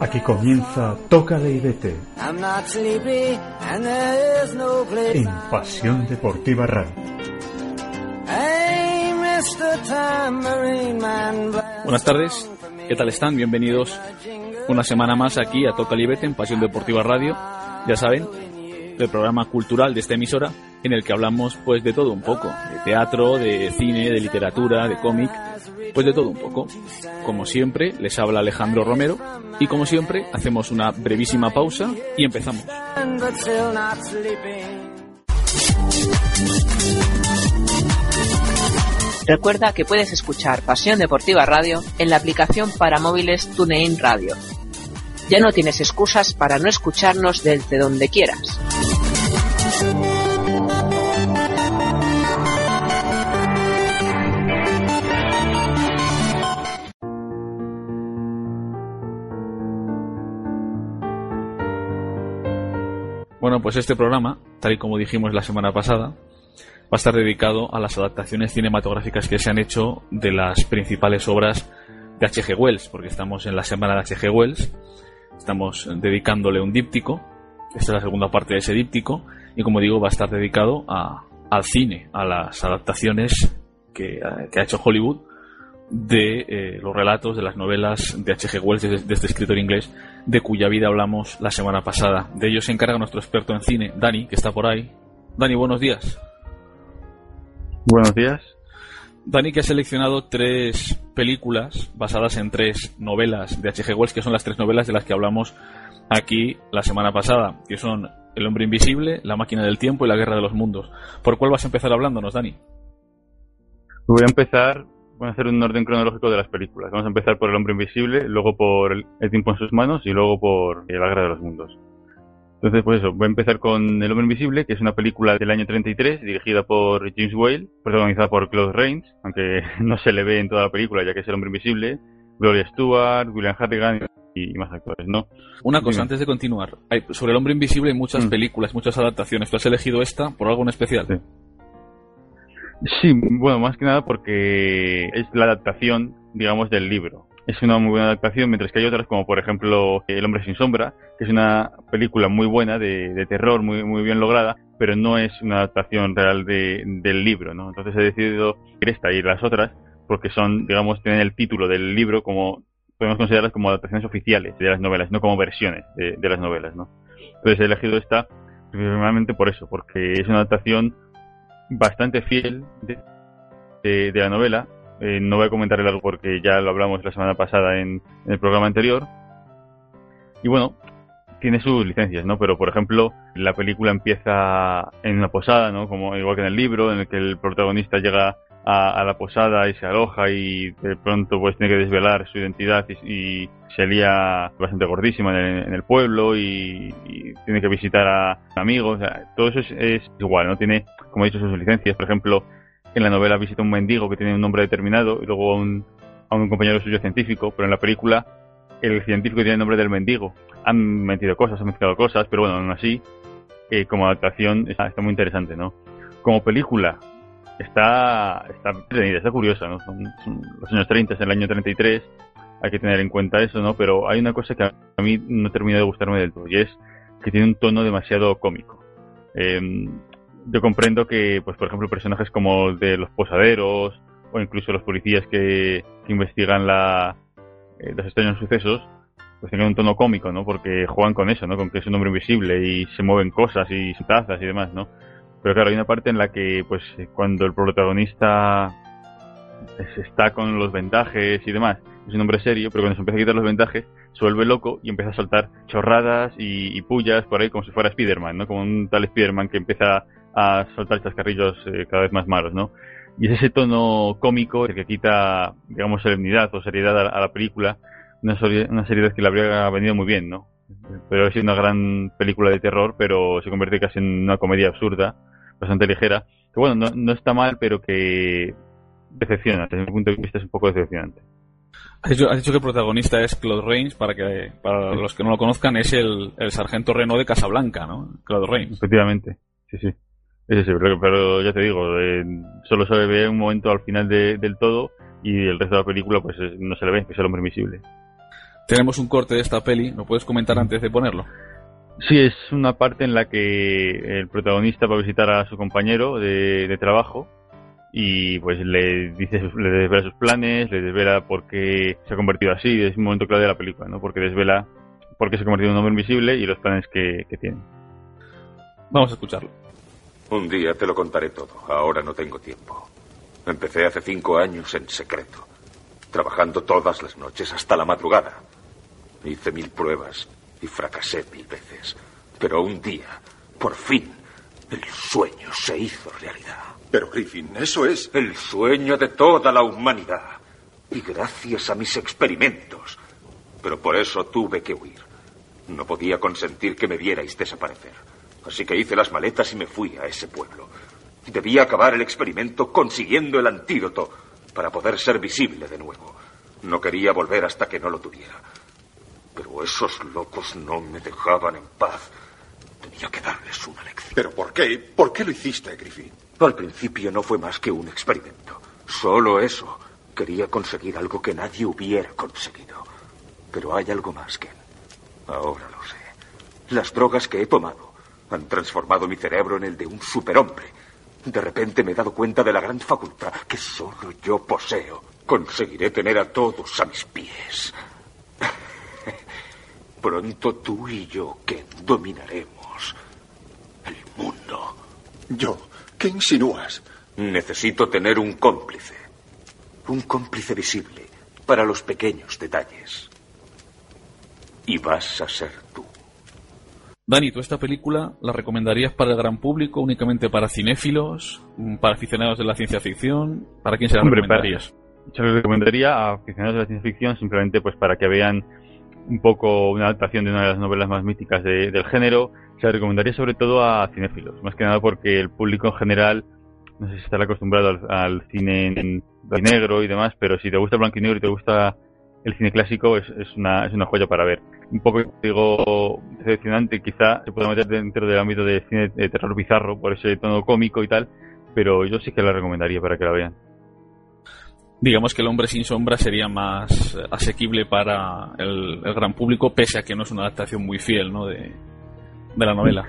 Aquí comienza Tócale y vete. En Pasión Deportiva Radio. Buenas tardes, ¿qué tal están? Bienvenidos una semana más aquí a Tócale y vete en Pasión Deportiva Radio. Ya saben, el programa cultural de esta emisora en el que hablamos pues de todo un poco, de teatro, de cine, de literatura, de cómic, pues de todo un poco. Como siempre, les habla Alejandro Romero y como siempre hacemos una brevísima pausa y empezamos. Recuerda que puedes escuchar Pasión Deportiva Radio en la aplicación para móviles TuneIn Radio. Ya no tienes excusas para no escucharnos desde donde quieras. Bueno, pues este programa, tal y como dijimos la semana pasada, va a estar dedicado a las adaptaciones cinematográficas que se han hecho de las principales obras de H.G. Wells, porque estamos en la semana de H.G. Wells, estamos dedicándole un díptico, esta es la segunda parte de ese díptico, y como digo, va a estar dedicado al cine, a las adaptaciones que, ha hecho Hollywood de eh, los relatos de las novelas de H.G. Wells, de, este escritor inglés, de cuya vida hablamos la semana pasada. De ello se encarga nuestro experto en cine, Dani, que está por ahí. Dani, buenos días. Buenos días. Dani, que ha seleccionado tres películas basadas en tres novelas de H.G. Wells, que son las tres novelas de las que hablamos aquí la semana pasada, que son El hombre invisible, La máquina del tiempo y La guerra de los mundos. ¿Por cuál vas a empezar hablándonos, Dani? Voy a empezar Vamos a hacer un orden cronológico de las películas. Vamos a empezar por El hombre invisible, luego por El, tiempo en sus manos y luego por La guerra de los mundos. Entonces, pues eso, voy a empezar con El hombre invisible, que es una película del año 33, dirigida por James Whale, protagonizada por Claude Rains, aunque no se le ve en toda la película, ya que es El hombre invisible, Gloria Stewart, William Hartigan y más actores, ¿no? Una cosa, antes de continuar, hay, sobre El hombre invisible hay muchas mm. películas, muchas adaptaciones. ¿Tú has elegido esta por algo en especial? Sí. Sí, bueno, más que nada porque es la adaptación, digamos, del libro. Es una muy buena adaptación, mientras que hay otras como por ejemplo El hombre sin sombra, que es una película muy buena de, terror, muy, muy bien lograda, pero no es una adaptación real de, del libro, ¿no? Entonces he decidido ir esta y las otras porque son, digamos, tienen el título del libro como podemos considerarlas como adaptaciones oficiales de las novelas, no como versiones de, de las novelas, ¿no? Entonces he elegido esta principalmente por eso, porque es una adaptación bastante fiel de, de, la novela. Eh, no voy a comentar el algo porque ya lo hablamos la semana pasada en, el programa anterior. Y bueno, tiene sus licencias, ¿no? Pero por ejemplo, la película empieza en una posada, ¿no? Como igual que en el libro, en el que el protagonista llega a, la posada y se aloja y de pronto pues tiene que desvelar su identidad y, y se lía bastante gordísima en el, en el pueblo y, tiene que visitar a amigos. Todo eso es, es, igual, ¿no? Tiene, como he dicho, sus licencias. Por ejemplo, en la novela visita un mendigo que tiene un nombre determinado y luego a un, a un compañero suyo científico, pero en la película el científico tiene el nombre del mendigo. Han metido cosas, han mezclado cosas, pero bueno, aún así, eh, como adaptación está, está muy interesante, ¿no? Como película, está está está curiosa, ¿no? Son, son, los años 30, es el año 33, hay que tener en cuenta eso, ¿no? Pero hay una cosa que a mí no termina de gustarme del todo y es que tiene un tono demasiado cómico. Eh, yo comprendo que, pues por ejemplo, personajes como de los posaderos o incluso los policías que, que investigan la, eh, los extraños sucesos, pues tengan un tono cómico, ¿no? Porque juegan con eso, ¿no? Con que es un hombre invisible y se mueven cosas y tazas y demás, ¿no? Pero claro, hay una parte en la que, pues, cuando el protagonista está con los vendajes y demás, es un hombre serio, pero cuando se empieza a quitar los vendajes, se vuelve loco y empieza a soltar chorradas y, pullas por ahí como si fuera Spider-Man, ¿no? Como un tal Spider-Man que empieza a soltar chascarrillos eh, cada vez más malos, ¿no? Y es ese tono cómico el que quita, digamos, solemnidad o seriedad a, la película, una, una seriedad que le habría venido muy bien, ¿no? Pero es una gran película de terror, pero se convierte casi en una comedia absurda, bastante ligera, que bueno, no, no está mal, pero que decepciona, desde mi punto de vista es un poco decepcionante. Has dicho, que el protagonista es Claude Rains, para que para los que no lo conozcan, es el, el sargento Reno de Casablanca, ¿no? Claude Rains. Efectivamente, sí, sí. Sí, pero, ya te digo, solo se ve un momento al final del todo y el resto de la película pues no se le ve, que es el hombre invisible. Tenemos un corte de esta peli, ¿lo puedes comentar antes de ponerlo? Sí, es una parte en la que el protagonista va a visitar a su compañero de, trabajo y pues le dice le desvela sus planes, le desvela por qué se ha convertido así, es un momento clave de la película, ¿no? Porque desvela por qué se ha convertido en un hombre invisible y los planes que tiene. Vamos a escucharlo. Un día te lo contaré todo. Ahora no tengo tiempo. Empecé hace cinco años en secreto, trabajando todas las noches hasta la madrugada. Hice mil pruebas y fracasé mil veces. Pero un día, por fin, el sueño se hizo realidad. Pero Griffin, eso es... El sueño de toda la humanidad. Y gracias a mis experimentos. Pero por eso tuve que huir. No podía consentir que me vierais desaparecer. Así que hice las maletas y me fui a ese pueblo. Debía acabar el experimento consiguiendo el antídoto para poder ser visible de nuevo. No quería volver hasta que no lo tuviera. Pero esos locos no me dejaban en paz. Tenía que darles una lección. ¿Pero por qué? ¿Por qué lo hiciste, Griffin? Al principio no fue más que un experimento. Solo eso. Quería conseguir algo que nadie hubiera conseguido. Pero hay algo más que... Ahora lo sé. Las drogas que he tomado han transformado mi cerebro en el de un superhombre. De repente me he dado cuenta de la gran facultad que solo yo poseo. Conseguiré tener a todos a mis pies. Pronto tú y yo, Ken, dominaremos el mundo. ¿Yo? ¿Qué insinúas? Necesito tener un cómplice. Un cómplice visible para los pequeños detalles. Y vas a ser tú. Dani, ¿tú esta película la recomendarías para el gran público, únicamente para cinéfilos, mm, para aficionados de la ciencia ficción? ¿Para quién se la recomendarías? yo la recomendaría a aficionados de la ciencia ficción simplemente pues para que vean un poco una adaptación de una de las novelas más míticas del género. Se la recomendaría sobre todo a cinéfilos, más que nada porque el público en general no sé si estará acostumbrado al, cine en blanco y negro y demás, pero si te gusta el blanco y negro y te gusta el cine clásico es, es, una, es una joya para ver un poco, digo, decepcionante, quizá se pueda meter dentro del ámbito de cine de terror bizarro, por ese tono cómico y tal, pero yo sí que la recomendaría para que la vean. Digamos que El hombre sin sombra sería más asequible para el, gran público, pese a que no es una adaptación muy fiel ¿no? de, de la novela.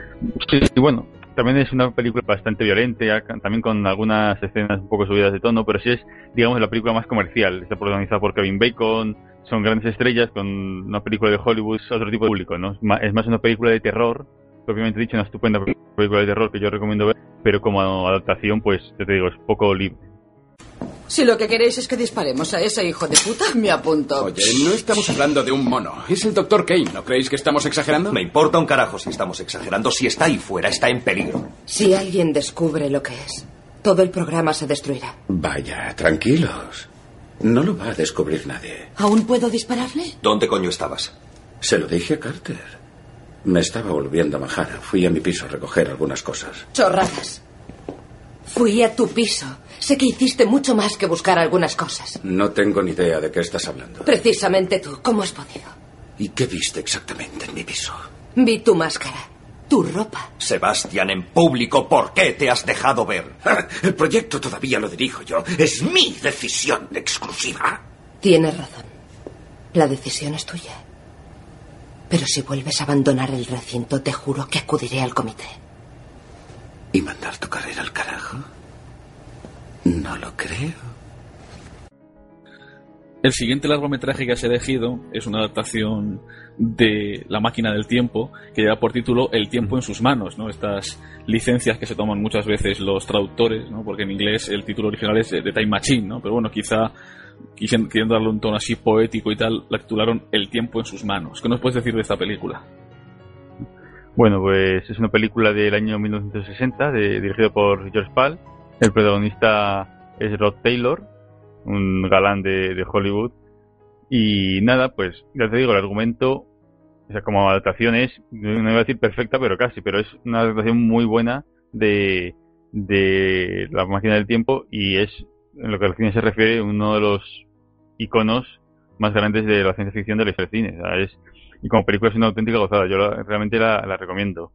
Sí, y bueno, también es una película bastante violenta, también con algunas escenas un poco subidas de tono, pero sí es, digamos, la película más comercial. Está protagonizada por Kevin Bacon, son grandes estrellas con una película de Hollywood, otro tipo de público, ¿no? Es más una película de terror, propiamente dicho, una estupenda película de terror que yo recomiendo ver, pero como adaptación, pues, te digo, es poco libre. Si lo que queréis es que disparemos a ese hijo de puta, me apunto. Oye, no estamos hablando de un mono. Es el doctor Kane. ¿No creéis que estamos exagerando? Me importa un carajo si estamos exagerando. Si está ahí fuera, está en peligro. Si alguien descubre lo que es, todo el programa se destruirá. Vaya, tranquilos. No lo va a descubrir nadie. ¿Aún puedo dispararle? ¿Dónde coño estabas? Se lo dije a Carter. Me estaba volviendo a bajar. Fui a mi piso a recoger algunas cosas. Chorradas. Fui a tu piso. Sé que hiciste mucho más que buscar algunas cosas. No tengo ni idea de qué estás hablando. Precisamente tú. ¿Cómo has podido? ¿Y qué viste exactamente en mi piso? Vi tu máscara. Tu ropa. Sebastián, en público, ¿por qué te has dejado ver? el proyecto todavía lo dirijo yo. Es mi decisión exclusiva. Tienes razón. La decisión es tuya. Pero si vuelves a abandonar el recinto, te juro que acudiré al comité. ¿Y mandar tu carrera al carajo? No lo creo. El siguiente largometraje que has elegido es una adaptación de La máquina del tiempo que lleva por título El tiempo en sus manos, ¿no? Estas licencias que se toman muchas veces los traductores, ¿no? Porque en inglés el título original es The Time Machine, ¿no? Pero bueno, quizá queriendo darle un tono así poético y tal, la titularon El tiempo en sus manos. ¿Qué nos puedes decir de esta película? Bueno, pues es una película del año 1960, de, dirigido por George Pal. El protagonista es Rod Taylor, un galán de Hollywood. Y nada, pues ya te digo, el argumento o sea, como adaptación es, no iba a decir perfecta, pero casi, pero es una adaptación muy buena de, de La máquina del tiempo y es, en lo que al cine se refiere, uno de los iconos más grandes de la ciencia ficción de la historia del cine. es, y como película es una auténtica gozada, yo realmente la, recomiendo.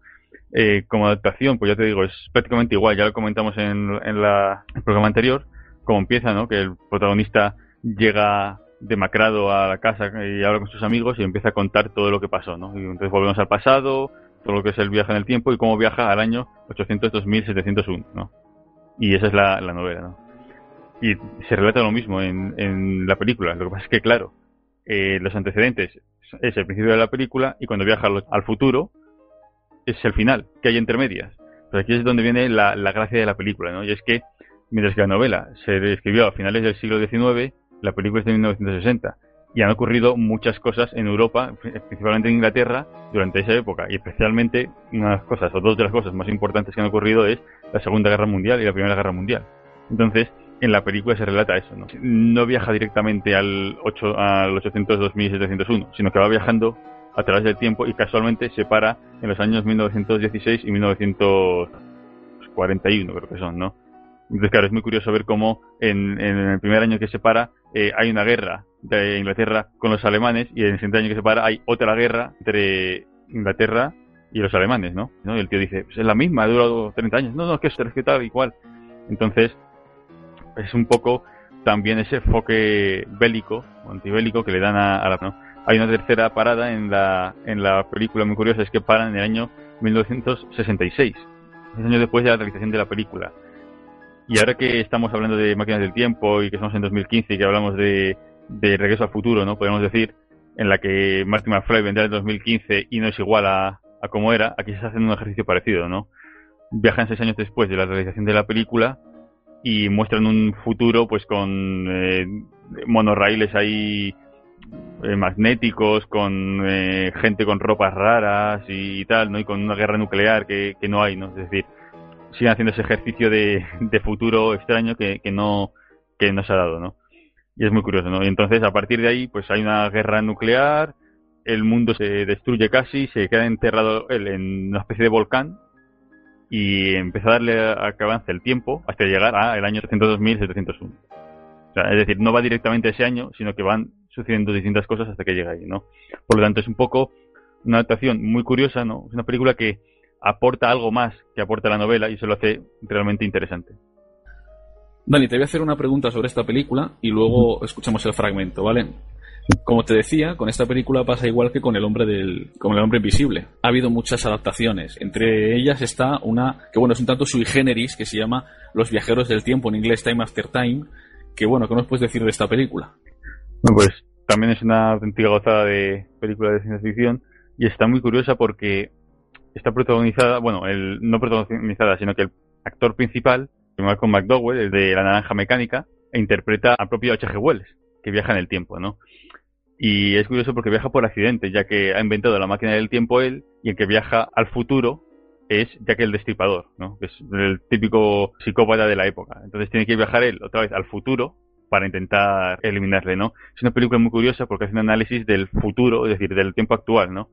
Eh, como adaptación, pues ya te digo, es prácticamente igual, ya lo comentamos en, en la, el programa anterior, como empieza, ¿no? Que el protagonista llega demacrado a la casa y habla con sus amigos y empieza a contar todo lo que pasó, ¿no? Y entonces volvemos al pasado, todo lo que es el viaje en el tiempo y cómo viaja al año 800-2701, ¿no? Y esa es la, novela, ¿no? Y se relata lo mismo en, en la película. Lo que pasa es que, claro, eh, los antecedentes es el principio de la película y cuando viaja al futuro es el final, que hay entre medias. Pero aquí es donde viene la, la gracia de la película, ¿no? Y es que, mientras que la novela se escribió a finales del siglo XIX, la película es de 1960 y han ocurrido muchas cosas en Europa, principalmente en Inglaterra, durante esa época. Y especialmente unas cosas, o dos de las cosas más importantes que han ocurrido es la Segunda Guerra Mundial y la Primera Guerra Mundial. Entonces, en la película se relata eso, ¿no? No viaja directamente al, 8, al 800-2701, sino que va viajando a través del tiempo y casualmente se para en los años 1916 y 1941, creo que son, ¿no? Entonces, claro, es muy curioso ver cómo en, el primer año que se para eh, hay una guerra de Inglaterra con los alemanes y en el siguiente año que se para hay otra guerra entre Inglaterra y los alemanes, ¿no? Y el tío dice, pues es la misma, ha durado 30 años. No, no, es que es que tal, igual. Entonces, es un poco también ese enfoque bélico, antibélico que le dan a, la... ¿no? Hay una tercera parada en la, en la película muy curiosa, es que paran en el año 1966, un año después de la realización de la película. Y ahora que estamos hablando de máquinas del tiempo y que estamos en 2015 y que hablamos de, de Regreso al Futuro, ¿no? Podemos decir, en la que Martin McFly vendrá en 2015 y no es igual a, a como era, aquí se está un ejercicio parecido, ¿no? Viajan seis años después de la realización de la película y muestran un futuro pues con eh, monorraíles ahí eh, magnéticos, con eh, gente con ropas raras y, tal, ¿no? Y con una guerra nuclear que, que no hay, ¿no? Es decir, siguen haciendo ese ejercicio de, futuro extraño que, no que no se ha dado, ¿no? Y es muy curioso, ¿no? Y entonces a partir de ahí pues hay una guerra nuclear, el mundo se destruye casi, se queda enterrado él en una especie de volcán y empieza a darle a que avance el tiempo hasta llegar al año 302.701. O sea, es decir, no va directamente ese año, sino que van sucediendo distintas cosas hasta que llega ahí, ¿no? Por lo tanto, es un poco una adaptación muy curiosa, ¿no? Es una película que aporta algo más que aporta la novela y eso lo hace realmente interesante. Dani, te voy a hacer una pregunta sobre esta película y luego escuchamos el fragmento, ¿vale? Como te decía, con esta película pasa igual que con el hombre del, con el hombre invisible. Ha habido muchas adaptaciones. Entre ellas está una que bueno es un tanto sui generis que se llama Los viajeros del tiempo en inglés Time After Time. Que bueno, ¿qué nos puedes decir de esta película? Bueno, pues también es una auténtica gozada de película de ciencia ficción y está muy curiosa porque está protagonizada, bueno, el, no protagonizada, sino que el actor principal, Malcolm McDowell, el de La Naranja Mecánica, e interpreta al propio H.G. Wells, que viaja en el tiempo, ¿no? Y es curioso porque viaja por accidente, ya que ha inventado la máquina del tiempo él, y el que viaja al futuro es Jack el Destripador, ¿no? Que es el típico psicópata de la época. Entonces tiene que viajar él otra vez al futuro para intentar eliminarle, ¿no? Es una película muy curiosa porque hace un análisis del futuro, es decir, del tiempo actual, ¿no?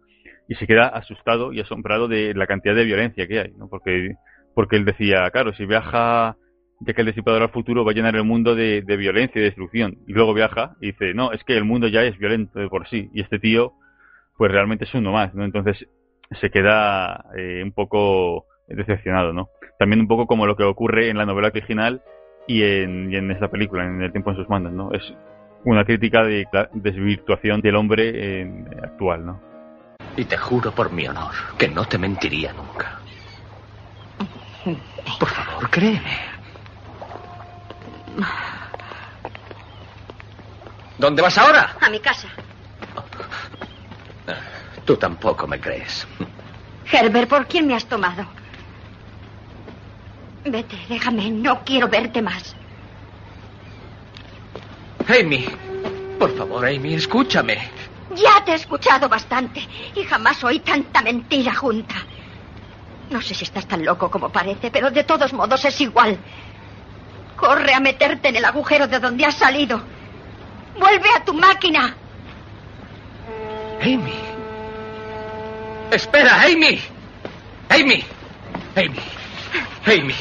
Y se queda asustado y asombrado de la cantidad de violencia que hay, ¿no? Porque, porque él decía, claro, si viaja ya que el disipador al futuro va a llenar el mundo de, violencia y destrucción. Y luego viaja y dice, no, es que el mundo ya es violento de por sí. Y este tío, pues realmente es uno más, ¿no? Entonces se queda eh, un poco decepcionado, ¿no? También un poco como lo que ocurre en la novela original y en, y en esta película, en El tiempo en sus manos, ¿no? Es una crítica de desvirtuación del hombre actual, ¿no? Y te juro por mi honor que no te mentiría nunca. Por favor, créeme. ¿Dónde vas ahora? A mi casa. Tú tampoco me crees. Herbert, ¿por quién me has tomado? Vete, déjame, no quiero verte más. Amy, por favor, Amy, escúchame. Ya te he escuchado bastante y jamás oí tanta mentira junta. No sé si estás tan loco como parece, pero de todos modos es igual. Corre a meterte en el agujero de donde has salido. Vuelve a tu máquina. Amy. Espera, Amy. Amy. Amy. Amy.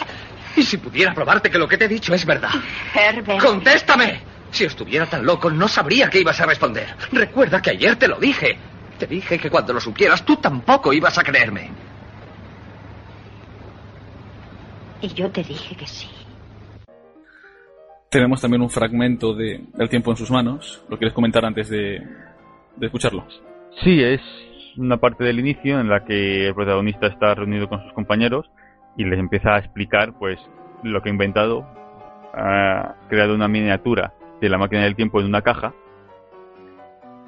¿Y si pudiera probarte que lo que te he dicho es verdad? Herbert. ¡Contéstame! Si estuviera tan loco, no sabría qué ibas a responder. Recuerda que ayer te lo dije. Te dije que cuando lo supieras, tú tampoco ibas a creerme. Y yo te dije que sí. Tenemos también un fragmento de El tiempo en sus manos. ¿Lo quieres comentar antes de, de escucharlo? Sí, es una parte del inicio en la que el protagonista está reunido con sus compañeros y les empieza a explicar pues lo que ha inventado. Ha creado una miniatura de la máquina del tiempo en una caja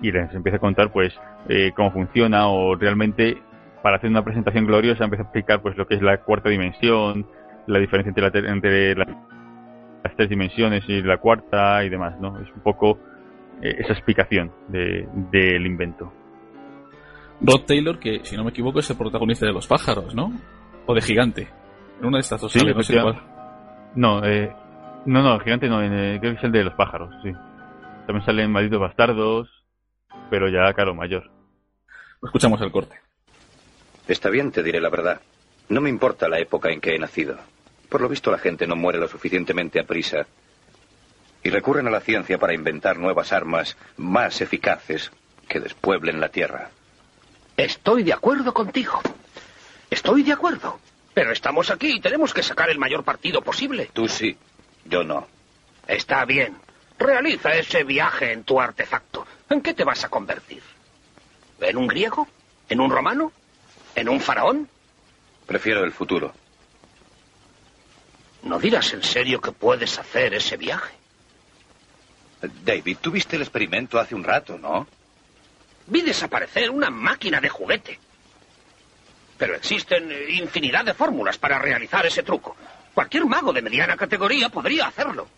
y les empieza a contar pues eh, cómo funciona o realmente para hacer una presentación gloriosa empieza a explicar pues lo que es la cuarta dimensión, la diferencia entre, la, entre la, las tres dimensiones y la cuarta y demás, ¿no? Es un poco eh, esa explicación del de, invento. Rod Taylor, que si no me equivoco es el protagonista de Los pájaros, ¿no? O de Gigante. En una de estas dos sí, sale, no sé cuál. No, eh, no, no, Gigante no, en, creo que es el de Los pájaros, sí. También salen Malditos Bastardos, pero ya, claro, mayor. Escuchamos el corte. Está bien, te diré la verdad. No me importa la época en que he nacido. Por lo visto la gente no muere lo suficientemente a prisa. Y recurren a la ciencia para inventar nuevas armas más eficaces que despueblen la Tierra. Estoy de acuerdo contigo. Estoy de acuerdo. Pero estamos aquí y tenemos que sacar el mayor partido posible. Tú sí, yo no. Está bien. Realiza ese viaje en tu artefacto. ¿En qué te vas a convertir? ¿En un griego? ¿En un romano? ¿En un faraón? Prefiero el futuro. ¿No dirás en serio que puedes hacer ese viaje? David, tú viste el experimento hace un rato, ¿no? Vi desaparecer una máquina de juguete. Pero existen infinidad de fórmulas para realizar ese truco. Cualquier mago de mediana categoría podría hacerlo.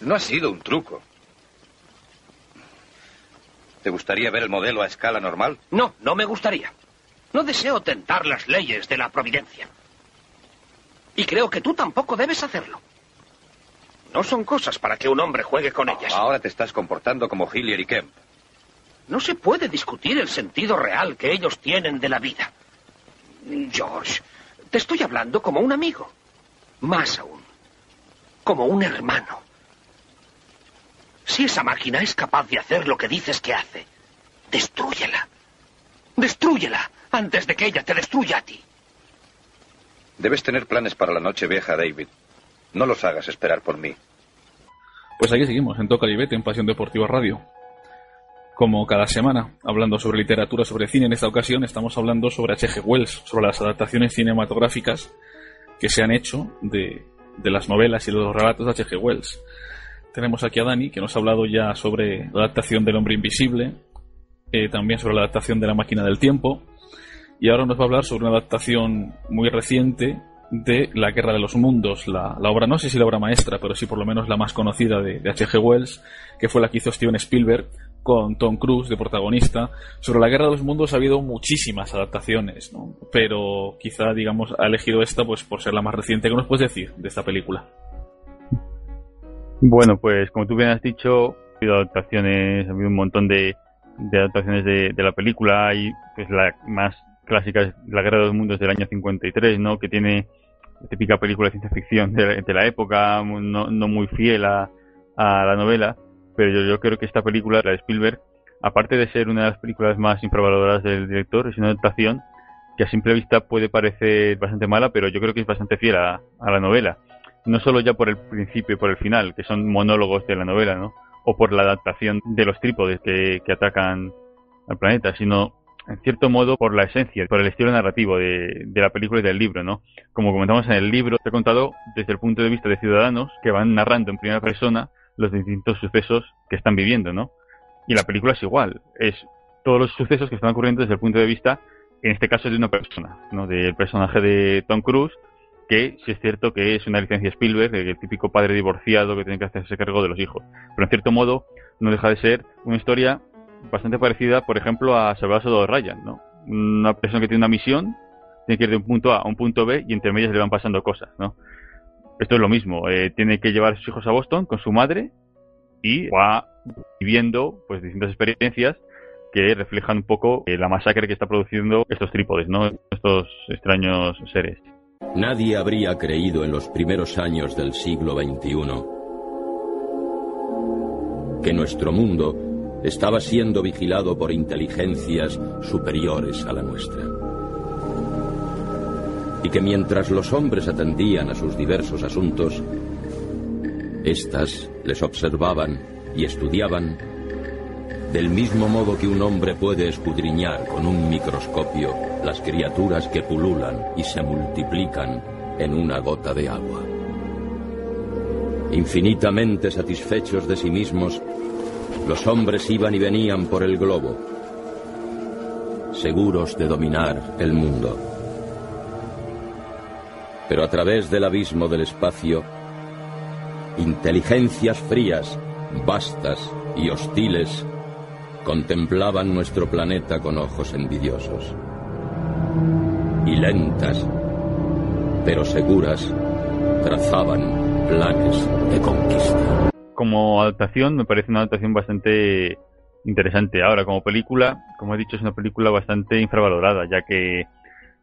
No ha sido un truco. ¿Te gustaría ver el modelo a escala normal? No, no me gustaría. No deseo tentar las leyes de la providencia. Y creo que tú tampoco debes hacerlo. No son cosas para que un hombre juegue con ellas. Ahora te estás comportando como Hillier y Kemp. No se puede discutir el sentido real que ellos tienen de la vida. George, te estoy hablando como un amigo. Más aún, como un hermano. Si esa máquina es capaz de hacer lo que dices que hace, destrúyela. Destrúyela antes de que ella te destruya a ti. Debes tener planes para la noche vieja, David. No los hagas esperar por mí. Pues aquí seguimos, en Toca Libete, en Pasión Deportiva Radio. Como cada semana, hablando sobre literatura, sobre cine, en esta ocasión estamos hablando sobre H.G. Wells, sobre las adaptaciones cinematográficas que se han hecho de, de las novelas y de los relatos de H.G. Wells. Tenemos aquí a Dani, que nos ha hablado ya sobre la adaptación del hombre invisible, eh, también sobre la adaptación de la máquina del tiempo, y ahora nos va a hablar sobre una adaptación muy reciente de La Guerra de los Mundos, la, obra, no sé si la obra maestra, pero sí por lo menos la más conocida de H.G. Wells, que fue la que hizo Steven Spielberg con Tom Cruise de protagonista. Sobre la Guerra de los Mundos ha habido muchísimas adaptaciones, ¿no? pero quizá, digamos, ha elegido esta pues por ser la más reciente. ¿Qué nos puedes decir de esta película? Bueno, pues como tú bien has dicho, ha habido adaptaciones, ha habido un montón de, adaptaciones de, de, la película y pues la más clásica es La Guerra de los Mundos del año 53, ¿no? Que tiene la típica película de ciencia ficción de, de la época, no, no, muy fiel a, a la novela, pero yo, creo que esta película, la de Spielberg, aparte de ser una de las películas más infravaloradas del director, es una adaptación que a simple vista puede parecer bastante mala, pero yo creo que es bastante fiel a, a la novela. No solo ya por el principio y por el final, que son monólogos de la novela, ¿no? O por la adaptación de los trípodes que, que atacan al planeta, sino en cierto modo por la esencia, por el estilo narrativo de, de, la película y del libro, ¿no? Como comentamos en el libro, te he contado desde el punto de vista de ciudadanos que van narrando en primera persona los distintos sucesos que están viviendo, ¿no? Y la película es igual, es todos los sucesos que están ocurriendo desde el punto de vista, en este caso, de una persona, ¿no? Del personaje de Tom Cruise, que sí es cierto que es una licencia Spielberg, el típico padre divorciado que tiene que hacerse cargo de los hijos. Pero en cierto modo no deja de ser una historia bastante parecida, por ejemplo, a Salvador de Ryan, ¿no? Una persona que tiene una misión, tiene que ir de un punto A a un punto B y entre medias le van pasando cosas, ¿no? Esto es lo mismo, eh, tiene que llevar a sus hijos a Boston con su madre y va viviendo pues distintas experiencias que reflejan un poco eh, la masacre que está produciendo estos trípodes, ¿no? Estos extraños seres. Nadie habría creído en los primeros años del siglo XXI que nuestro mundo estaba siendo vigilado por inteligencias superiores a la nuestra. Y que mientras los hombres atendían a sus diversos asuntos, éstas les observaban y estudiaban del mismo modo que un hombre puede escudriñar con un microscopio las criaturas que pululan y se multiplican en una gota de agua. Infinitamente satisfechos de sí mismos, los hombres iban y venían por el globo, seguros de dominar el mundo. Pero a través del abismo del espacio, inteligencias frías, vastas y hostiles contemplaban nuestro planeta con ojos envidiosos. Y lentas, pero seguras, trazaban planes de conquista. Como adaptación me parece una adaptación bastante interesante. Ahora, como película, como he dicho, es una película bastante infravalorada, ya que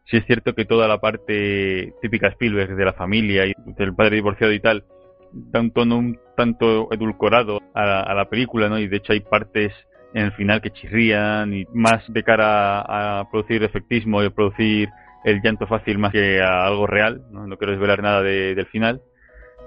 sí es cierto que toda la parte típica Spielberg de la familia y del padre divorciado y tal, da un tono un tanto edulcorado a la, película, ¿no? Y de hecho hay partes en el final que chirrían y más de cara a, producir efectismo y a producir el llanto fácil más que a algo real. No, no quiero desvelar nada del final.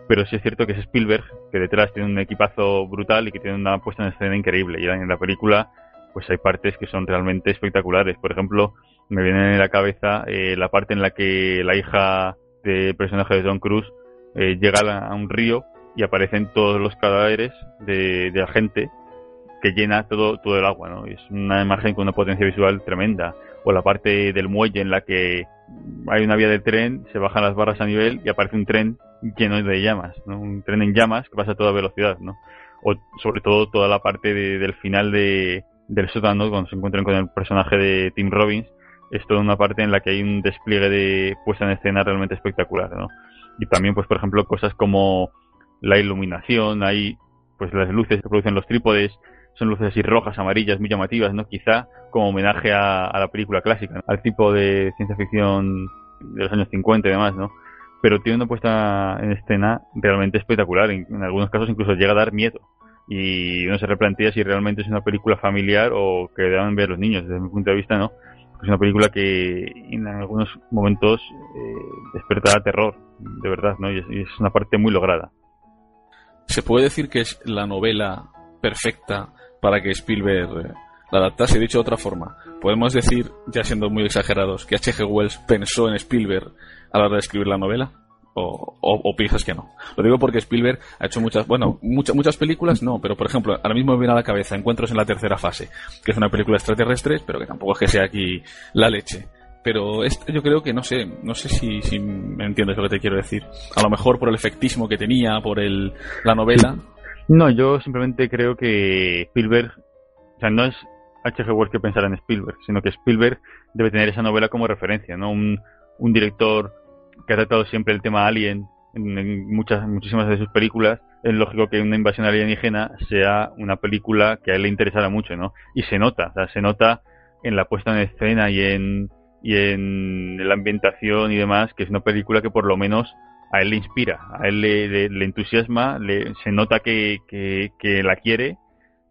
Pero sí es cierto que es Spielberg, que detrás tiene un equipazo brutal y que tiene una puesta en escena increíble. Y en la película, pues hay partes que son realmente espectaculares. Por ejemplo, me viene en la cabeza eh, la parte en la que la hija del personaje de John Cruise eh, llega a un río y aparecen todos los cadáveres de, de la gente que llena todo, todo el agua, ¿no? Es una imagen con una potencia visual tremenda. O la parte del muelle en la que hay una vía de tren, se bajan las barras a nivel y aparece un tren lleno de llamas. Un tren en llamas que pasa a toda velocidad, ¿no? O sobre todo toda la parte del final de, del sótano, cuando se encuentran con el personaje de Tim Robbins, es toda una parte en la que hay un despliegue de puesta en escena realmente espectacular, ¿no? Y también, pues, por ejemplo, cosas como la iluminación, hay pues las luces que producen los trípodes, son luces así rojas, amarillas, muy llamativas, ¿no? Quizá como homenaje a, la película clásica, al tipo de ciencia ficción de los años 50 y demás, ¿no? Pero tiene una puesta en escena realmente espectacular, en, algunos casos incluso llega a dar miedo. Y uno se replantea si realmente es una película familiar o que deben ver los niños, desde mi punto de vista, ¿no? Es una película que en algunos momentos eh, desperta terror, de verdad, ¿no? y es una parte muy lograda. Se puede decir que es la novela perfecta para que Spielberg eh, la adaptase. Dicho de otra forma, podemos decir, ya siendo muy exagerados, que H.G. Wells pensó en Spielberg a la hora de escribir la novela. O, o, piensas que no. Lo digo porque Spielberg ha hecho muchas, bueno, muchas muchas películas no, pero por ejemplo, ahora mismo me viene a la cabeza Encuentros en la tercera fase, que es una película extraterrestre, pero que tampoco es que sea aquí la leche. Pero esto yo creo que no sé, no sé si, si me entiendes lo que te quiero decir. A lo mejor por el efectismo que tenía, por el, la novela. No, yo simplemente creo que Spielberg, o sea, no es H.G. Wells que pensar en Spielberg, sino que Spielberg debe tener esa novela como referencia, ¿no? Un, un director que ha tratado siempre el tema alien en, muchas, muchísimas de sus películas, es lógico que una invasión alienígena sea una película que a él le interesara mucho, ¿no? Y se nota, o sea, se nota en la puesta en escena y en, y en la ambientación y demás, que es una película que por lo menos a él le inspira, a él le, le, entusiasma, le, se nota que, que, la quiere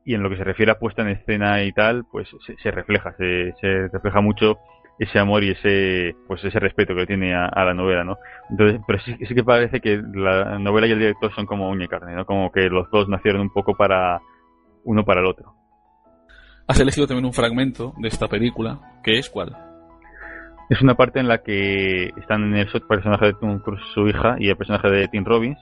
y en lo que se refiere a puesta en escena y tal, pues se, refleja, se, se, refleja mucho ese amor y ese pues ese respeto que tiene a, la novela, ¿no? Entonces, pero sí, sí, que parece que la novela y el director son como uña y carne, ¿no? Como que los dos nacieron un poco para uno para el otro. Has elegido también un fragmento de esta película, ¿qué es cuál? Es una parte en la que están en el personaje de Tom Cruise, su hija, y el personaje de Tim Robbins,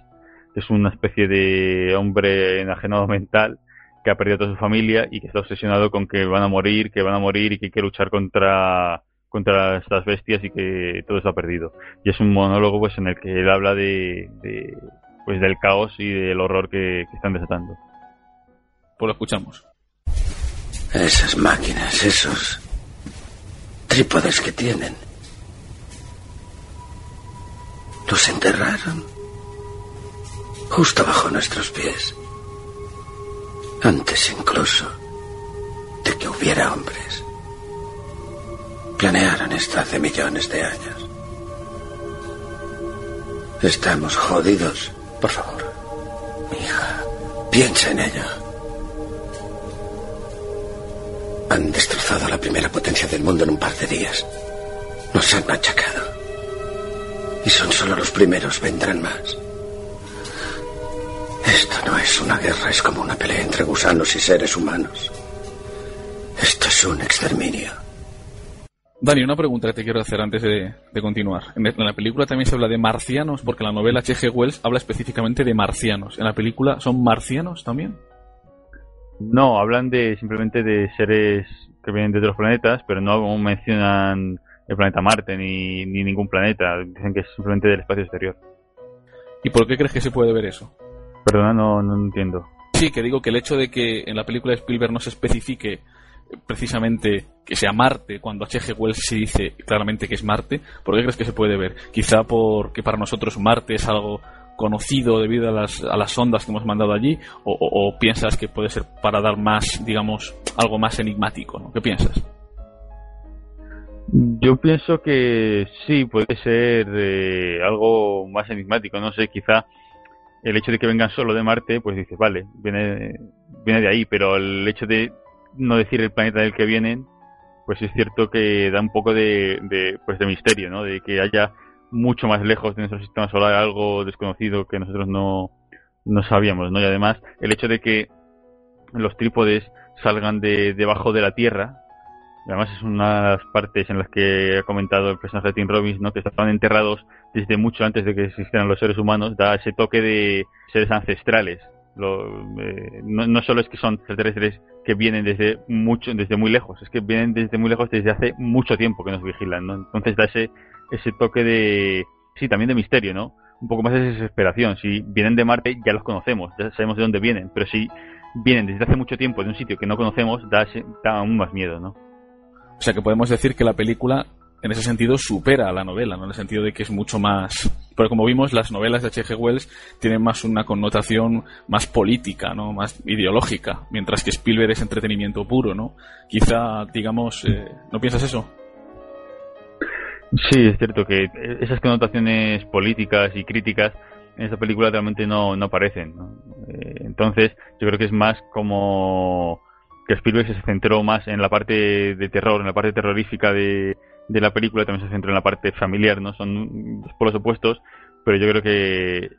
que es una especie de hombre enajenado mental que ha perdido a toda su familia y que está obsesionado con que van a morir, que van a morir y que quiere luchar contra contra estas bestias y que todo está perdido. Y es un monólogo pues en el que él habla de, de pues del caos y del horror que, que están desatando. Pues lo escuchamos. Esas máquinas, esos trípodes que tienen. Los enterraron justo bajo nuestros pies. Antes incluso de que hubiera hombres. Planearon esto hace millones de años. Estamos jodidos. Por favor, mi hija, piensa en ello. Han destrozado la primera potencia del mundo en un par de días. Nos han machacado. Y son solo los primeros, vendrán más. Esto no es una guerra, es como una pelea entre gusanos y seres humanos. Esto es un exterminio. Dani, una pregunta que te quiero hacer antes de, de continuar. En, en, la película también se habla de marcianos, porque la novela H.G. Wells habla específicamente de marcianos. ¿En la película son marcianos también? No, hablan de simplemente de seres que vienen de otros planetas, pero no mencionan el planeta Marte ni, ni ningún planeta. Dicen que es simplemente del espacio exterior. ¿Y por qué crees que se puede ver eso? Perdona, no, no entiendo. Sí, que digo que el hecho de que en la película de Spielberg no se especifique precisamente que sea Marte, cuando H.G. Wells se dice claramente que es Marte, ¿por qué crees que se puede ver? Quizá porque para nosotros Marte es algo conocido debido a las, a las ondas que hemos mandado allí, o, o, piensas que puede ser para dar más, digamos, algo más enigmático, ¿no? ¿Qué piensas? Yo pienso que sí, puede ser eh, algo más enigmático, no sé, quizá el hecho de que vengan solo de Marte, pues dices, vale, viene, viene de ahí, pero el hecho de no decir el planeta del que vienen, pues es cierto que da un poco de, pues de misterio, ¿no? De que haya mucho más lejos de nuestro sistema solar algo desconocido que nosotros no, no sabíamos, ¿no? Y además, el hecho de que los trípodes salgan de debajo de la Tierra, además es una de las partes en las que ha comentado el personaje de Tim Robbins, ¿no? Que estaban enterrados desde mucho antes de que existieran los seres humanos, da ese toque de seres ancestrales. Lo, eh, no, no, solo es que son extraterrestres que vienen desde mucho, desde muy lejos, es que vienen desde muy lejos desde hace mucho tiempo que nos vigilan, ¿no? Entonces da ese, ese toque de, sí, también de misterio, ¿no? Un poco más de desesperación. Si vienen de Marte, ya los conocemos, ya sabemos de dónde vienen, pero si vienen desde hace mucho tiempo de un sitio que no conocemos, da, aún más miedo, ¿no? O sea que podemos decir que la película en ese sentido supera la novela, ¿no? En el sentido de que es mucho más... Pero como vimos, las novelas de H.G. Wells tienen más una connotación más política, ¿no? Más ideológica, mientras que Spielberg es entretenimiento puro, ¿no? Quizá, digamos, eh, ¿no piensas eso? Sí, es cierto que esas connotaciones políticas y críticas en esta película realmente no, no aparecen. ¿no? Eh, entonces, yo creo que es más como que Spielberg se centró más en la parte de terror, en la parte terrorífica de, de la película, también se centró en la parte familiar, ¿no? Son dos polos opuestos, pero yo creo que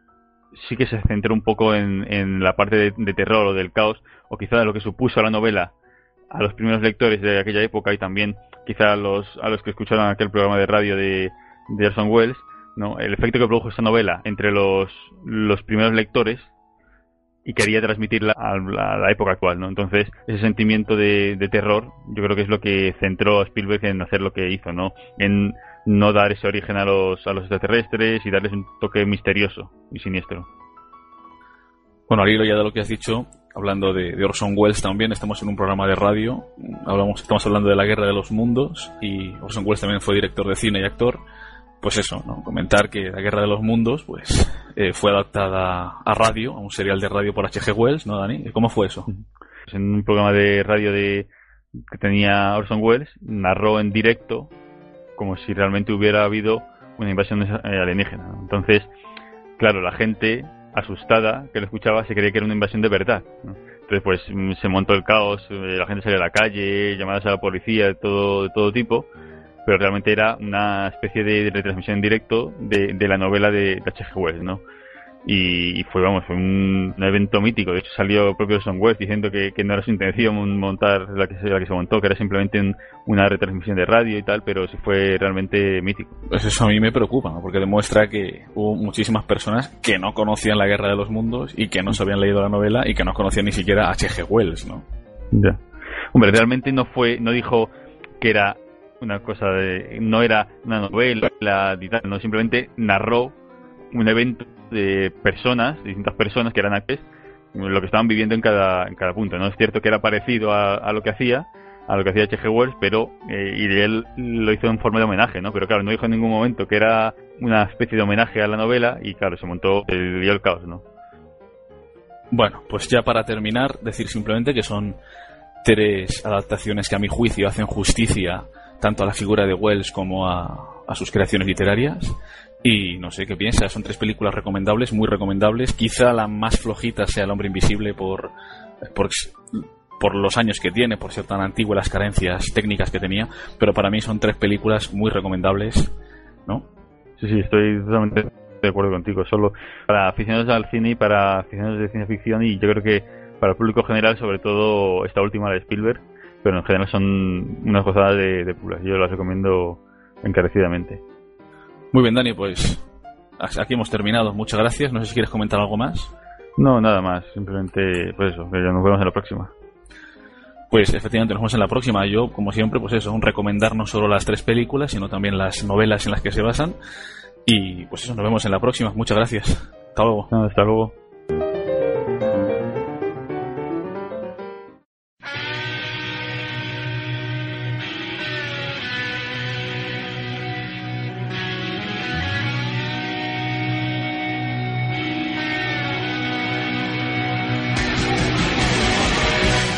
sí que se centró un poco en, en la parte de, terror o del caos, o quizá de lo que supuso la novela a los primeros lectores de aquella época y también quizá a los, a los que escucharon aquel programa de radio de, de Orson Welles, ¿no? El efecto que produjo esta novela entre los, los primeros lectores y quería transmitirla a la, a la, época actual, ¿no? Entonces, ese sentimiento de, de, terror, yo creo que es lo que centró a Spielberg en hacer lo que hizo, ¿no? En no dar ese origen a los, a los extraterrestres y darles un toque misterioso y siniestro. Bueno, al hilo ya de lo que has dicho, hablando de, de, Orson Welles también, estamos en un programa de radio, hablamos, estamos hablando de la Guerra de los Mundos y Orson Welles también fue director de cine y actor. Pues eso, ¿no? comentar que la Guerra de los Mundos pues eh, fue adaptada a radio, a un serial de radio por H.G. Wells, ¿no, Dani? ¿Cómo fue eso? En un programa de radio de que tenía Orson Welles, narró en directo como si realmente hubiera habido una invasión alienígena. Entonces, claro, la gente asustada que lo escuchaba se creía que era una invasión de verdad. ¿no? Entonces, pues se montó el caos, la gente salió a la calle, llamadas a la policía de todo, de todo tipo, pero realmente era una especie de retransmisión en directo de, de la novela de H.G. Wells, ¿no? Y, y, fue, vamos, fue un, un, evento mítico. De hecho, salió el propio Son West diciendo que, que, no era su intención montar la que, se, la que se montó, que era simplemente un, una retransmisión de radio y tal, pero sí fue realmente mítico. Pues eso a mí me preocupa, ¿no? porque demuestra que hubo muchísimas personas que no conocían la Guerra de los Mundos y que no se habían leído la novela y que no conocían ni siquiera H.G. Wells, ¿no? Ya. Hombre, realmente no fue, no dijo que era una cosa de, no era una novela, no simplemente narró un evento de personas, distintas personas que eran actores, lo que estaban viviendo en cada, en cada punto. No es cierto que era parecido a, lo que hacía, a lo que hacía H.G. Wells, pero eh, y él lo hizo en forma de homenaje, ¿no? Pero claro, no dijo en ningún momento que era una especie de homenaje a la novela y claro, se montó, el el caos, ¿no? Bueno, pues ya para terminar, decir simplemente que son tres adaptaciones que a mi juicio hacen justicia tanto a la figura de Wells como a, a sus creaciones literarias. Y no sé qué piensas, son tres películas recomendables, muy recomendables. Quizá la más flojita sea El hombre invisible por, por, por los años que tiene, por ser tan antigua las carencias técnicas que tenía, pero para mí son tres películas muy recomendables, ¿no? Sí, sí, estoy totalmente de acuerdo contigo. Solo para aficionados al cine y para aficionados de ciencia ficción y yo creo que para el público general, sobre todo esta última de Spielberg, pero en general son unas gozadas de, de Yo las recomiendo encarecidamente. Muy bien, Dani, pues aquí hemos terminado. Muchas gracias. No sé si quieres comentar algo más. No, nada más. Simplemente, pues eso, que nos vemos en la próxima. Pues efectivamente, nos vemos en la próxima. Yo, como siempre, pues eso, un recomendar no solo las tres películas, sino también las novelas en las que se basan. Y pues eso, nos vemos en la próxima. Muchas gracias. Hasta luego. hasta luego.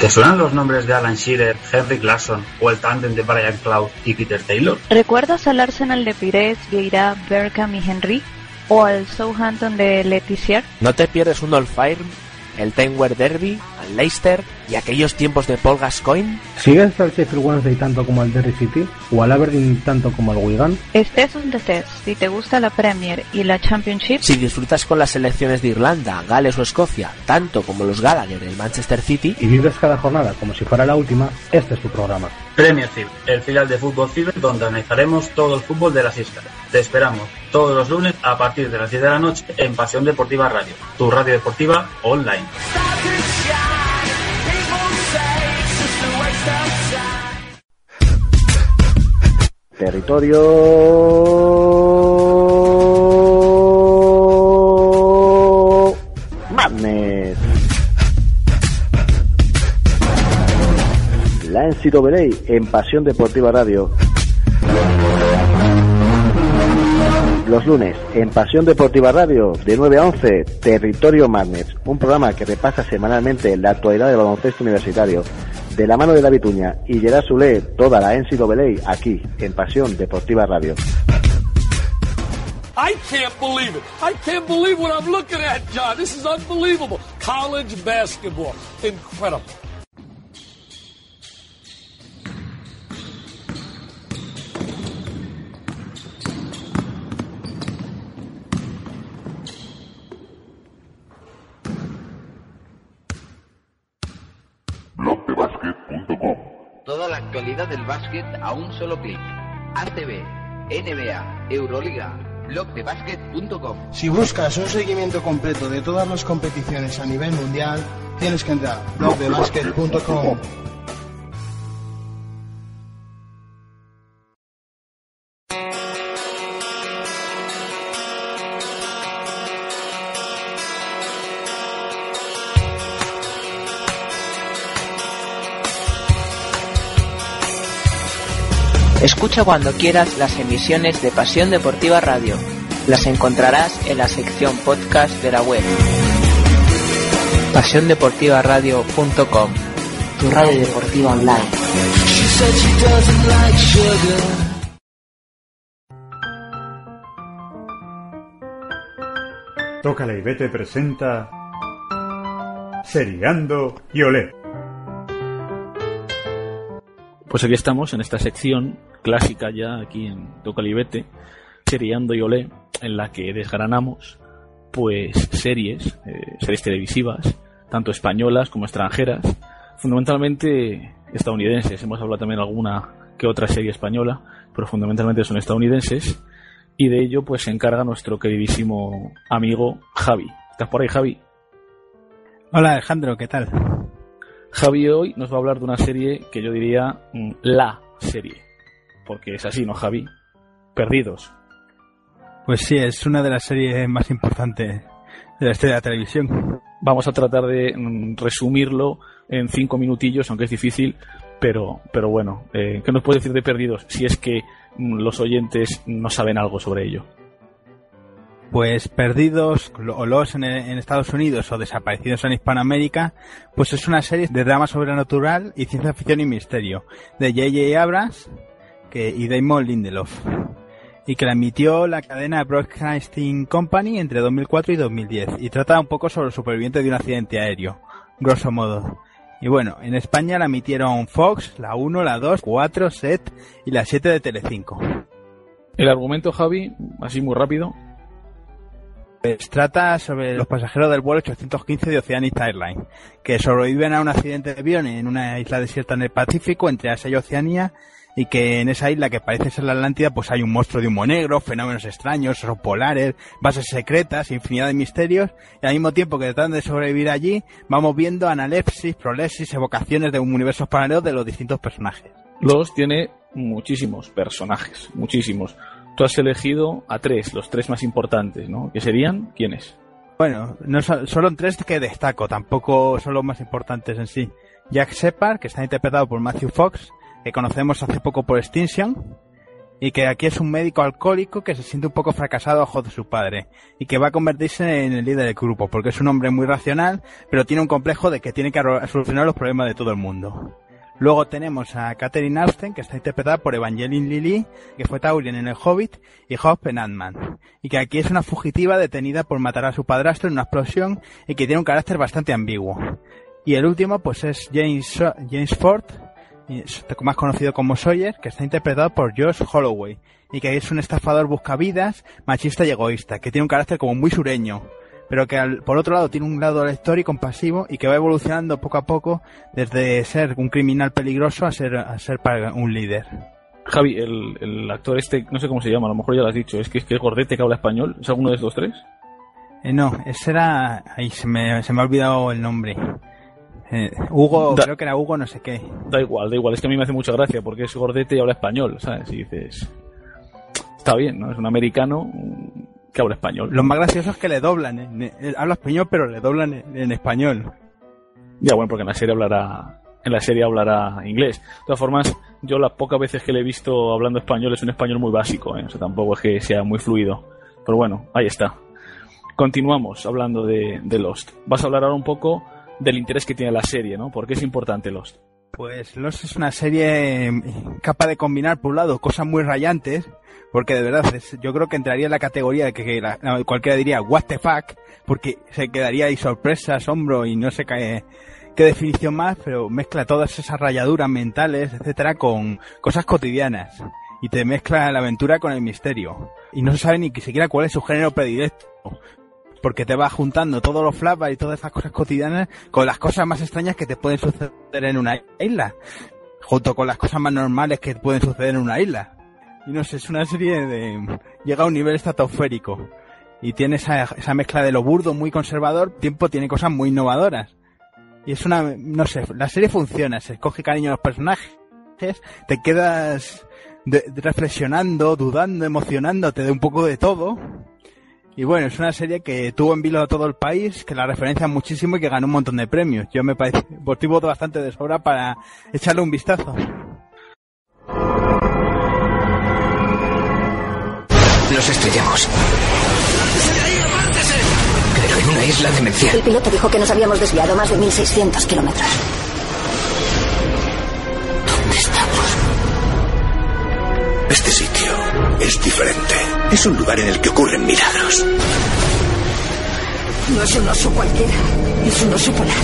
¿Te suenan los nombres de Alan Shearer, Henry Clason o el tándem de Brian Cloud y Peter Taylor? ¿Recuerdas al Arsenal de Pires, Vieira, Berkham y Henry? ¿O al Southampton de Letizier? ¿No te pierdes un Old Firm el Tenwer Derby, al Leicester y aquellos tiempos de Paul Gascoigne? ¿Sigues al Sheffield Wednesday tanto como al Derry City o al Aberdeen tanto como al Wigan? Estés donde estés, si te gusta la Premier y la Championship. Si disfrutas con las selecciones de Irlanda, Gales o Escocia, tanto como los Gallagher del Manchester City. Y vives cada jornada como si fuera la última, este es tu programa. Premier Fever, el filial de Fútbol Fever donde analizaremos todo el fútbol de las islas. Te esperamos todos los lunes a partir de las 10 de la noche en Pasión Deportiva Radio, tu radio deportiva online. Territorio Madness. La NCAA en Pasión Deportiva Radio. Los lunes, en Pasión Deportiva Radio, de 9 a 11, Territorio Madness, un programa que repasa semanalmente la actualidad del baloncesto universitario, de la mano de David Uña y Gerard Sule, toda la NCAA aquí, en Pasión Deportiva Radio. I can't believe it. I can't believe what I'm looking at, John. This is unbelievable. College basketball. Incredible. Toda la actualidad del básquet a un solo clic. ACB, NBA, Euroliga, blogdebasket.com. Si buscas un seguimiento completo de todas las competiciones a nivel mundial, tienes que entrar a blogdebasket.com. Escucha cuando quieras las emisiones de Pasión Deportiva Radio. Las encontrarás en la sección podcast de la web. PasiónDeportivaRadio.com Tu radio deportiva online. Tócala y vete presenta Seriando y Olé. Pues aquí estamos en esta sección clásica ya aquí en Tocalibete, Seriando y Olé, en la que desgranamos pues series, eh, series televisivas, tanto españolas como extranjeras, fundamentalmente estadounidenses. Hemos hablado también alguna que otra serie española, pero fundamentalmente son estadounidenses. Y de ello pues se encarga nuestro queridísimo amigo Javi. ¿Estás por ahí, Javi? Hola Alejandro, ¿qué tal? Javi hoy nos va a hablar de una serie que yo diría mm, la serie. porque es así, ¿no, Javi? Perdidos. Pues sí, es una de las series más importantes de la historia de la televisión. Vamos a tratar de mm, resumirlo en cinco minutillos, aunque es difícil, pero, pero bueno, eh, ¿qué nos puede decir de Perdidos si es que mm, los oyentes no saben algo sobre ello? Pues Perdidos o Los en, Estados Unidos o Desaparecidos en Hispanoamérica, pues es una serie de drama sobrenatural y ciencia ficción y misterio de J.J. Abrams que, y Damon Lindelof y que la emitió la cadena Broadcasting Company entre 2004 y 2010 y trata un poco sobre el superviviente de un accidente aéreo, grosso modo. Y bueno, en España la emitieron Fox, la 1, la 2, 4, SET y la 7 de Telecinco. El argumento, Javi, así muy rápido. Pues trata sobre los pasajeros del vuelo 815 de Oceanic Airlines, que sobreviven a un accidente de avión en una isla desierta en el Pacífico entre Asia y Oceanía y que en esa isla que parece ser la Atlántida pues hay un monstruo de humo negro, fenómenos extraños, osos polares, bases secretas, infinidad de misterios y al mismo tiempo que tratan de sobrevivir allí vamos viendo analepsis, prolepsis, evocaciones de un universo paralelo de los distintos personajes. Los tiene muchísimos personajes, muchísimos. Tú has elegido a tres, los tres más importantes, ¿no? ¿Qué serían? ¿Quiénes? Bueno, no solo tres que destaco, tampoco son los más importantes en sí. Jack Shepard, que está interpretado por Matthew Fox, que conocemos hace poco por Extinction, y que aquí es un médico alcohólico que se siente un poco fracasado a ojos de su padre, y que va a convertirse en el líder del grupo, porque es un hombre muy racional, pero tiene un complejo de que tiene que solucionar los problemas de todo el mundo. Luego tenemos a Catherine Austen, que está interpretada por Evangeline Lilly, que fue Taurien en El Hobbit, y Hope en Ant-Man. Y que aquí es una fugitiva detenida por matar a su padrastro en una explosión y que tiene un carácter bastante ambiguo. Y el último, pues es James, James Ford, más conocido como Sawyer, que está interpretado por Josh Holloway, y que es un estafador buscavidas, machista y egoísta, que tiene un carácter como muy sureño, pero que al, por otro lado tiene un lado lector y compasivo y que va evolucionando poco a poco desde ser un criminal peligroso a ser, a ser un líder. Javi, el, el, actor este, no sé cómo se llama, a lo mejor ya lo has dicho, es que es que es gordete que habla español, ¿es alguno de estos tres? Eh, no, ese era, ahí se me, se me ha olvidado el nombre. Eh, Hugo, creo que era Hugo no sé qué. Da igual, da igual, es que a mí me hace mucha gracia porque es gordete y habla español, ¿sabes? Y dices, está bien, ¿no? Es un americano que habla español. Lo más gracioso es que le doblan, eh, habla español pero le doblan en, español. Ya bueno, porque en la serie hablará en la serie hablará inglés. De todas formas, yo las pocas veces que le he visto hablando español es un español muy básico, ¿eh? o sea, tampoco es que sea muy fluido. Pero bueno, ahí está. Continuamos hablando de, de Lost. Vas a hablar ahora un poco del interés que tiene la serie, ¿no? ¿Por qué es importante Lost? Pues Lost es una serie capaz de combinar, por un lado, cosas muy rayantes, porque de verdad yo creo que entraría en la categoría de que, cualquiera diría, what the fuck, porque se quedaría ahí sorpresa, asombro y no sé qué, qué definición más, pero mezcla todas esas rayaduras mentales, etcétera, con cosas cotidianas. Y te mezcla la aventura con el misterio. Y no se sabe ni siquiera cuál es su género predilecto porque te va juntando todos los flashbacks y todas esas cosas cotidianas con las cosas más extrañas que te pueden suceder en una isla, junto con las cosas más normales que pueden suceder en una isla. Y no sé, es una serie de... llega a un nivel estratosférico y tiene esa, esa mezcla de lo burdo muy conservador, tiempo tiene cosas muy innovadoras. Y es una, no sé, la serie funciona, se escoge cariño a los personajes, te quedas reflexionando, dudando, emocionándote de un poco de todo y bueno, es una serie que tuvo en vilo a todo el país, que la referencia muchísimo y que ganó un montón de premios. Yo me parece, motivo bastante de sobra para echarle un vistazo. Nos estrellamos. Pero en una isla demencial. El piloto dijo que nos habíamos desviado más de 1600 kilómetros. Este sitio es diferente. Es un lugar en el que ocurren milagros. No es un oso cualquiera, es un oso polar.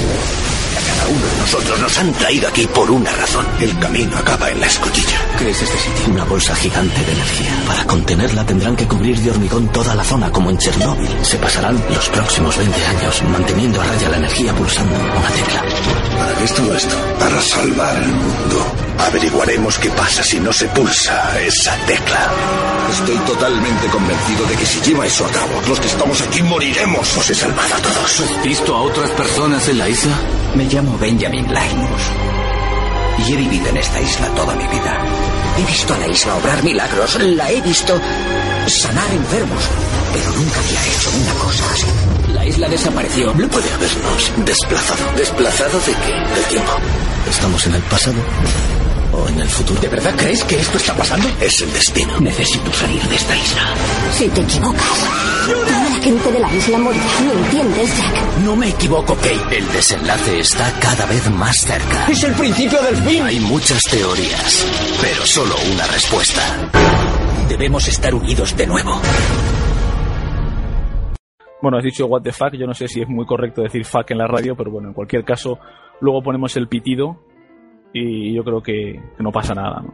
Cada uno de nosotros nos han traído aquí por una razón. El camino acaba en la escotilla. ¿Qué es este sitio? Una bolsa gigante de energía. Para contenerla tendrán que cubrir de hormigón toda la zona, como en Chernóbil. Se pasarán los próximos 20 años manteniendo a raya la energía pulsando una tecla. ¿Para qué es todo esto? Para salvar el mundo. Averiguaremos qué pasa si no se pulsa esa tecla. Estoy totalmente convencido de que si lleva eso a cabo, los que estamos aquí moriremos. Os he salvado a todos. ¿Has visto a otras personas en la isla? Me llamo Benjamin Linus. Y he vivido en esta isla toda mi vida. He visto a la isla obrar milagros, la he visto sanar enfermos, pero nunca había hecho una cosa así. La isla desapareció. No puede habernos desplazado. ¿Desplazado de qué? Del tiempo. ¿Estamos en el pasado o en el futuro? ¿De verdad crees que esto está pasando? Es el destino. Necesito salir de esta isla. Si te equivocas, toda la gente de la isla morirá. ¿Lo entiendes, Jack? No me equivoco, Kate. El desenlace está cada vez más cerca. Es el principio del fin. Hay muchas teorías, pero solo una respuesta. Debemos estar unidos de nuevo. Bueno, has dicho what the fuck, yo no sé si es muy correcto decir fuck en la radio, pero bueno, en cualquier caso, luego ponemos el pitido y yo creo que, que no pasa nada, ¿no?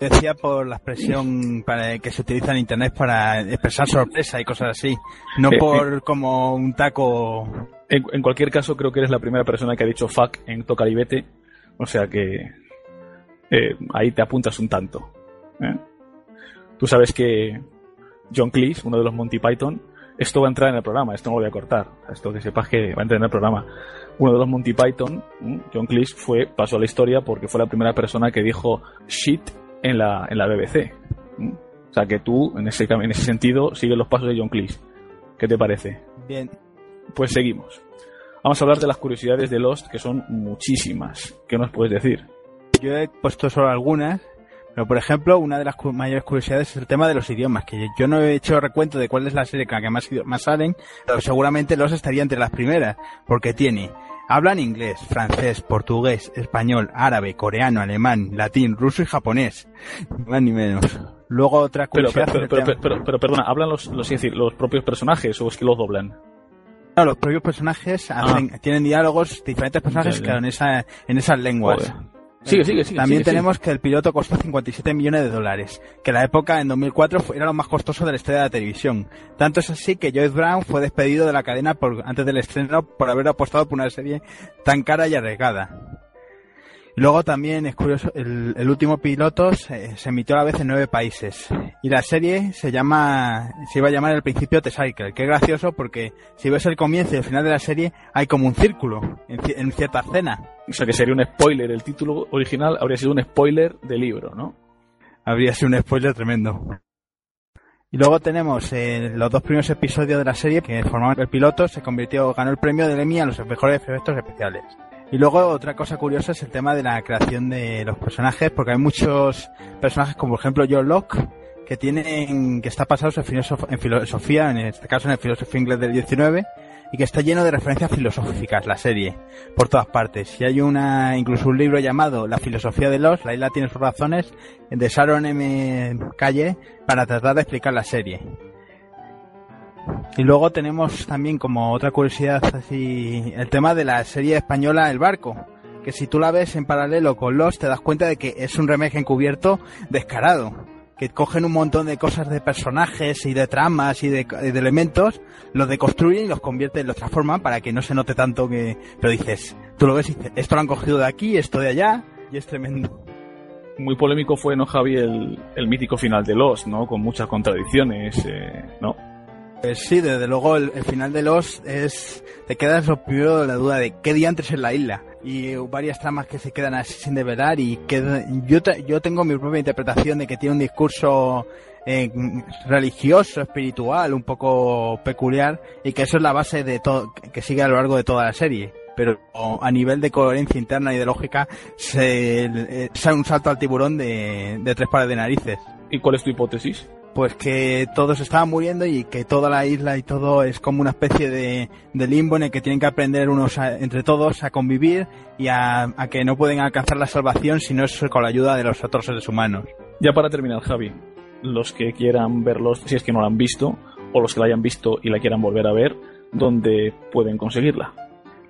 Decía por la expresión para, que se utiliza en internet para expresar sorpresa y cosas así, no Eh, por eh. como un taco. En, en cualquier caso, creo que eres la primera persona que ha dicho fuck en Tocalibete, o sea que eh, ahí te apuntas un tanto. ¿eh? Tú sabes que John Cleese, uno de los Monty Python, esto va a entrar en el programa, esto no lo voy a cortar, esto que sepas que va a entrar en el programa. Uno de los Monty Python. John Cleese, fue, pasó a la historia porque fue la primera persona que dijo shit en la, en la BBC. O sea que tú, en ese, en ese sentido, sigues los pasos de John Cleese. ¿Qué te parece? Bien. Pues seguimos. Vamos a hablar de las curiosidades de Lost, que son muchísimas. ¿Qué nos puedes decir? Yo he puesto solo algunas, pero por ejemplo, una de las cu- mayores curiosidades es el tema de los idiomas, que yo no he hecho recuento de cuál es la serie con la que más, más salen, pero seguramente los estaría entre las primeras, porque tiene, hablan inglés, francés, portugués, español, árabe, coreano, alemán, latín, ruso y japonés, más ni menos. Luego otra curiosidad pero, pero, pero, pero- pero, perdona, ¿hablan los, los, los propios personajes o es que los doblan? No, los propios personajes hacen- tienen diálogos, diferentes personajes Ah. Que en, esa, en esas lenguas. Joder. Sigue, sigue, sigue. También sigue, tenemos que el piloto costó 57 millones de dólares, que en la época, en 2004, fue- era lo más costoso de la historia de la televisión. Tanto es así que Joyce Brown fue despedido de la cadena por, antes del estreno por haber apostado por una serie tan cara y arriesgada. Y Luego también es curioso, el, el último piloto se, se emitió a la vez en nueve países. Y la serie se llama, se iba a llamar El Principio de Cycle, que es gracioso porque si ves el comienzo y el final de la serie, hay como un círculo en, ci- en cierta escena. O sea que sería un spoiler. El título original habría sido un spoiler del libro, ¿no? Habría sido un spoiler tremendo. Y luego tenemos eh, los dos primeros episodios de la serie que formaban el piloto, se convirtió, ganó el premio del Emmy a los mejores efectos especiales. Y luego otra cosa curiosa es el tema de la creación de los personajes, porque hay muchos personajes como por ejemplo John Locke, que tienen, que está basado en, filosof- en filosofía, en este caso en el filósofo inglés del 19, y que está lleno de referencias filosóficas la serie, por todas partes. Y hay una, incluso un libro llamado La filosofía de los, la isla tiene sus razones, de Sharon M. Calle, para tratar de explicar la serie. Y luego tenemos también como otra curiosidad así el tema de la serie española El Barco, que si tú la ves en paralelo con Los te das cuenta de que es un remake encubierto descarado, que cogen un montón de cosas de personajes y de tramas y de, de elementos, los deconstruyen y los convierten, los transforman para que no se note tanto que... Pero dices, tú lo ves y dices, esto lo han cogido de aquí, esto de allá, y es tremendo. Muy polémico fue, ¿no, Javi? El, el mítico final de Lost, ¿no? Con muchas contradicciones, eh, ¿no? Pues sí, desde luego el, final de los es te quedas lo primero de la duda de qué diantres es la isla y varias tramas que se quedan así sin develar y que yo yo tengo mi propia interpretación de que tiene un discurso eh, religioso, espiritual, un poco peculiar y que eso es la base de todo que sigue a lo largo de toda la serie. Pero a nivel de coherencia interna y de lógica se eh, sale un salto al tiburón de tres pares de narices. ¿Y cuál es tu hipótesis? Pues que todos estaban muriendo y que toda la isla y todo es como una especie de, de limbo en el que tienen que aprender unos a- entre todos a convivir y a, a que no pueden alcanzar la salvación si no es con la ayuda de los otros seres humanos. Ya para terminar, Javi, los que quieran verlos, si es que no la han visto, o los que la hayan visto y la quieran volver a ver, ¿dónde pueden conseguirla?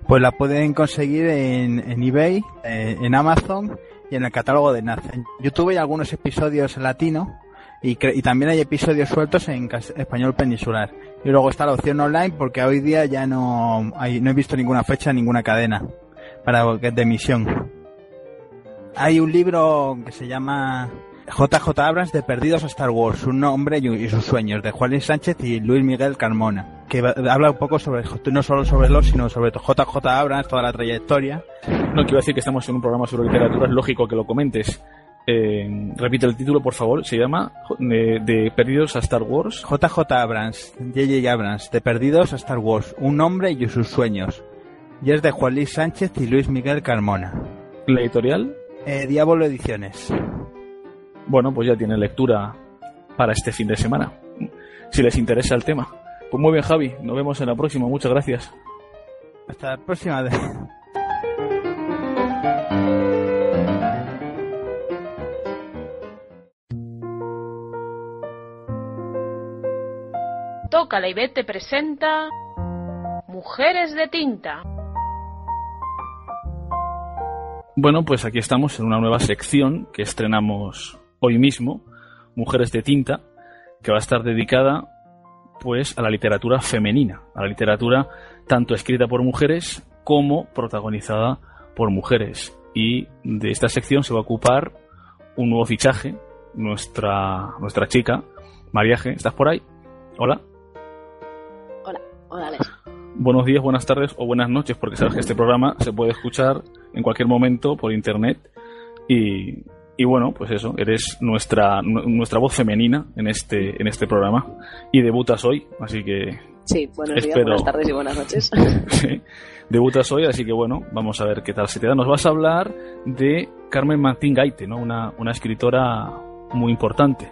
Pues la pueden conseguir en, en eBay, eh, en Amazon y en el catálogo de Naz. En YouTube hay algunos episodios en latino y, y también hay episodios sueltos en español peninsular. Y luego está la opción online porque hoy día ya no, hay, no he visto ninguna fecha, ninguna cadena para de emisión. Hay un libro que se llama JJ Abrams de Perdidos a Star Wars, un hombre y sus sueños, de Juan Sánchez y Luis Miguel Carmona, que habla un poco sobre, no solo sobre los, sino sobre JJ Abrams, toda la trayectoria. No, quiero decir que estamos en un programa sobre literatura, es lógico que lo comentes. Eh, repite el título, por favor. Se llama de, de Perdidos a Star Wars. JJ Abrams, JJ Abrams, de Perdidos a Star Wars, un hombre y sus sueños. Y es de Juan Luis Sánchez y Luis Miguel Carmona. La editorial. Eh, Diablo Ediciones. Bueno, pues ya tiene lectura para este fin de semana. Si les interesa el tema. Pues muy bien, Javi. Nos vemos en la próxima. Muchas gracias. Hasta la próxima. y te presenta Mujeres de Tinta. Bueno, pues aquí estamos en una nueva sección que estrenamos hoy mismo, Mujeres de Tinta, que va a estar dedicada pues a la literatura femenina, a la literatura tanto escrita por mujeres como protagonizada por mujeres. Y de esta sección se va a ocupar un nuevo fichaje, nuestra, nuestra chica, Mariaje, ¿estás por ahí? Hola. Alex. Buenos días, buenas tardes o buenas noches, porque sabes que este programa se puede escuchar en cualquier momento por internet. Y, y bueno, pues eso, eres nuestra, nu- nuestra voz femenina en este, en este programa. Y debutas hoy, así que. Sí, buenos días, espero- buenas tardes y buenas noches. Sí, debutas hoy, así que bueno, vamos a ver qué tal se te da. Nos vas a hablar de Carmen Martín Gaite, ¿no? Una, una escritora muy importante.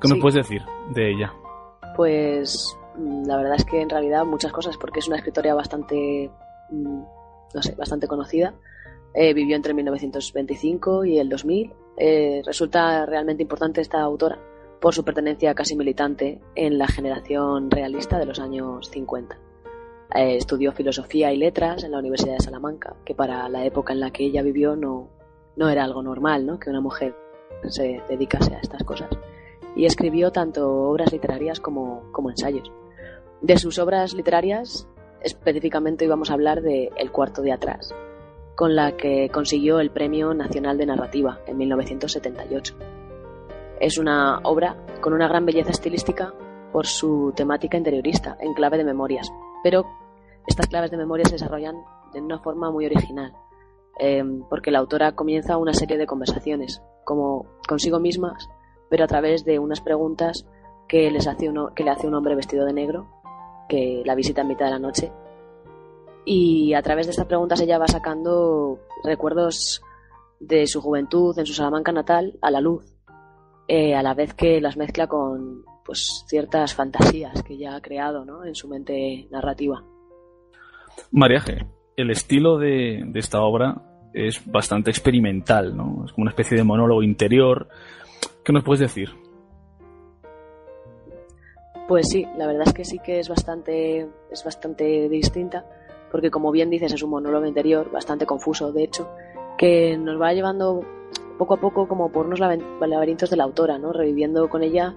¿Qué Sí. puedes decir de ella? Pues la verdad es que en realidad muchas cosas, porque es una escritora bastante, mm, no sé, bastante conocida. Eh, vivió entre 1925 y el 2000. Eh, resulta realmente importante esta autora por su pertenencia casi militante en la generación realista de los años 50. Eh, estudió filosofía y letras en la Universidad de Salamanca, que para la época en la que ella vivió no, no era algo normal, ¿no? Que una mujer se dedicase a estas cosas. Y escribió tanto obras literarias como, como ensayos. De sus obras literarias, específicamente íbamos a hablar de El cuarto de atrás, con la que consiguió el Premio Nacional de Narrativa en 1978. Es una obra con una gran belleza estilística por su temática interiorista, en clave de memorias, pero estas claves de memoria se desarrollan de una forma muy original, eh, porque la autora comienza una serie de conversaciones, como consigo mismas, pero a través de unas preguntas que, les hace uno, que le hace un hombre vestido de negro, que la visita en mitad de la noche. Y a través de estas preguntas ella va sacando recuerdos de su juventud en su Salamanca natal a la luz, eh, a la vez que las mezcla con pues ciertas fantasías que ella ha creado ¿no? en su mente narrativa. Mariaje, el estilo de, de esta obra es bastante experimental, ¿no? Es como una especie de monólogo interior. ¿Qué nos puedes decir? Pues sí, la verdad es que sí que es bastante, es bastante distinta, porque como bien dices, es un monólogo interior, bastante confuso, de hecho, que nos va llevando poco a poco como por unos laberintos de la autora, ¿no? Reviviendo con ella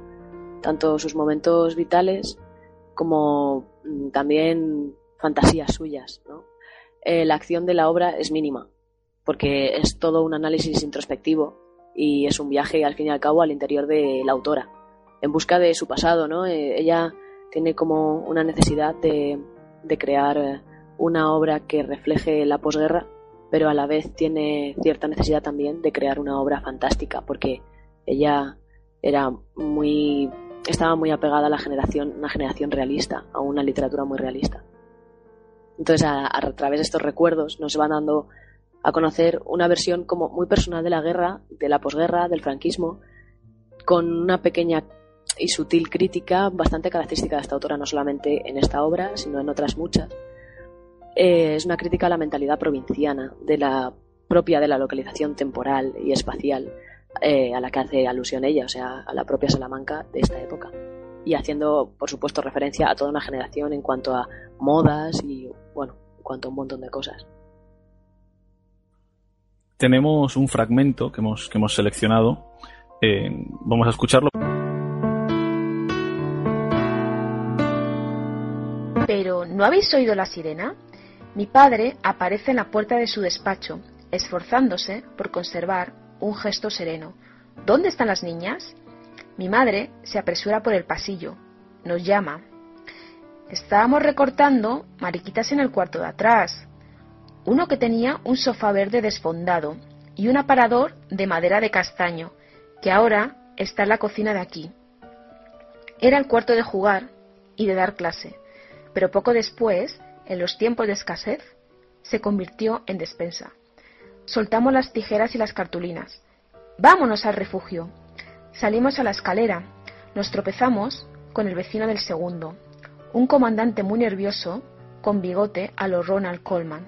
tanto sus momentos vitales como mm, también fantasías suyas, ¿no? Eh, la acción de la obra es mínima, porque es todo un análisis introspectivo y es un viaje al fin y al cabo al interior de la autora en busca de su pasado, ¿no? Eh, ella tiene como una necesidad de, crear eh, una obra que refleje la posguerra, pero a la vez tiene cierta necesidad también de crear una obra fantástica, porque ella era muy estaba muy apegada a la generación, una generación realista, a una literatura muy realista. Entonces, a, a través de estos recuerdos nos van dando a conocer una versión como muy personal de la guerra, de la posguerra, del franquismo, con una pequeña y sutil crítica bastante característica de esta autora, no solamente en esta obra, sino en otras muchas. Eh, es una crítica a la mentalidad provinciana, de la propia de la localización temporal y espacial eh, a la que hace alusión ella, o sea, a la propia Salamanca de esta época. Y haciendo, por supuesto, referencia a toda una generación en cuanto a modas y, bueno, en cuanto a un montón de cosas. Tenemos un fragmento que hemos, que hemos seleccionado. Eh, vamos a escucharlo. ¿No habéis oído la sirena? Mi padre aparece en la puerta de su despacho, esforzándose por conservar un gesto sereno. ¿Dónde están las niñas? Mi madre se apresura por el pasillo, nos llama. Estábamos recortando mariquitas en el cuarto de atrás. Uno que tenía un sofá verde desfondado y un aparador de madera de castaño, que ahora está en la cocina de aquí. Era el cuarto de jugar y de dar clase, pero poco después, en los tiempos de escasez, se convirtió en despensa. Soltamos las tijeras y las cartulinas. Vámonos al refugio. Salimos a la escalera. Nos tropezamos con el vecino del segundo, un comandante muy nervioso, con bigote a lo Ronald Coleman,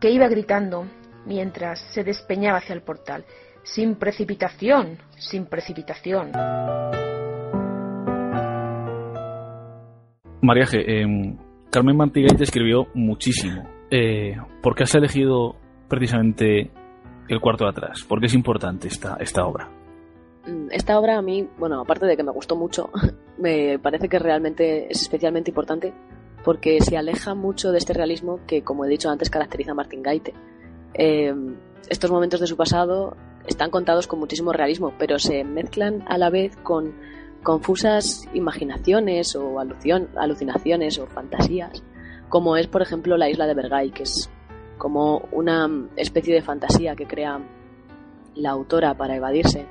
que iba gritando mientras se despeñaba hacia el portal. Sin precipitación, sin precipitación. Mariaje, eh, Carmen Mantigay te escribió muchísimo. Eh, ¿Por qué has elegido precisamente el cuarto de atrás? ¿Por qué es importante esta, esta obra? Mm, Esta obra a mí, bueno, aparte de que me gustó mucho, me parece que realmente es especialmente importante porque se aleja mucho de este realismo que, como he dicho antes, caracteriza a Martin Gaite. Eh, estos momentos de su pasado están contados con muchísimo realismo, pero se mezclan a la vez con confusas imaginaciones o alucinaciones o fantasías, como es, por ejemplo, la isla de Bergay, que es como una especie de fantasía que crea la autora para evadirse.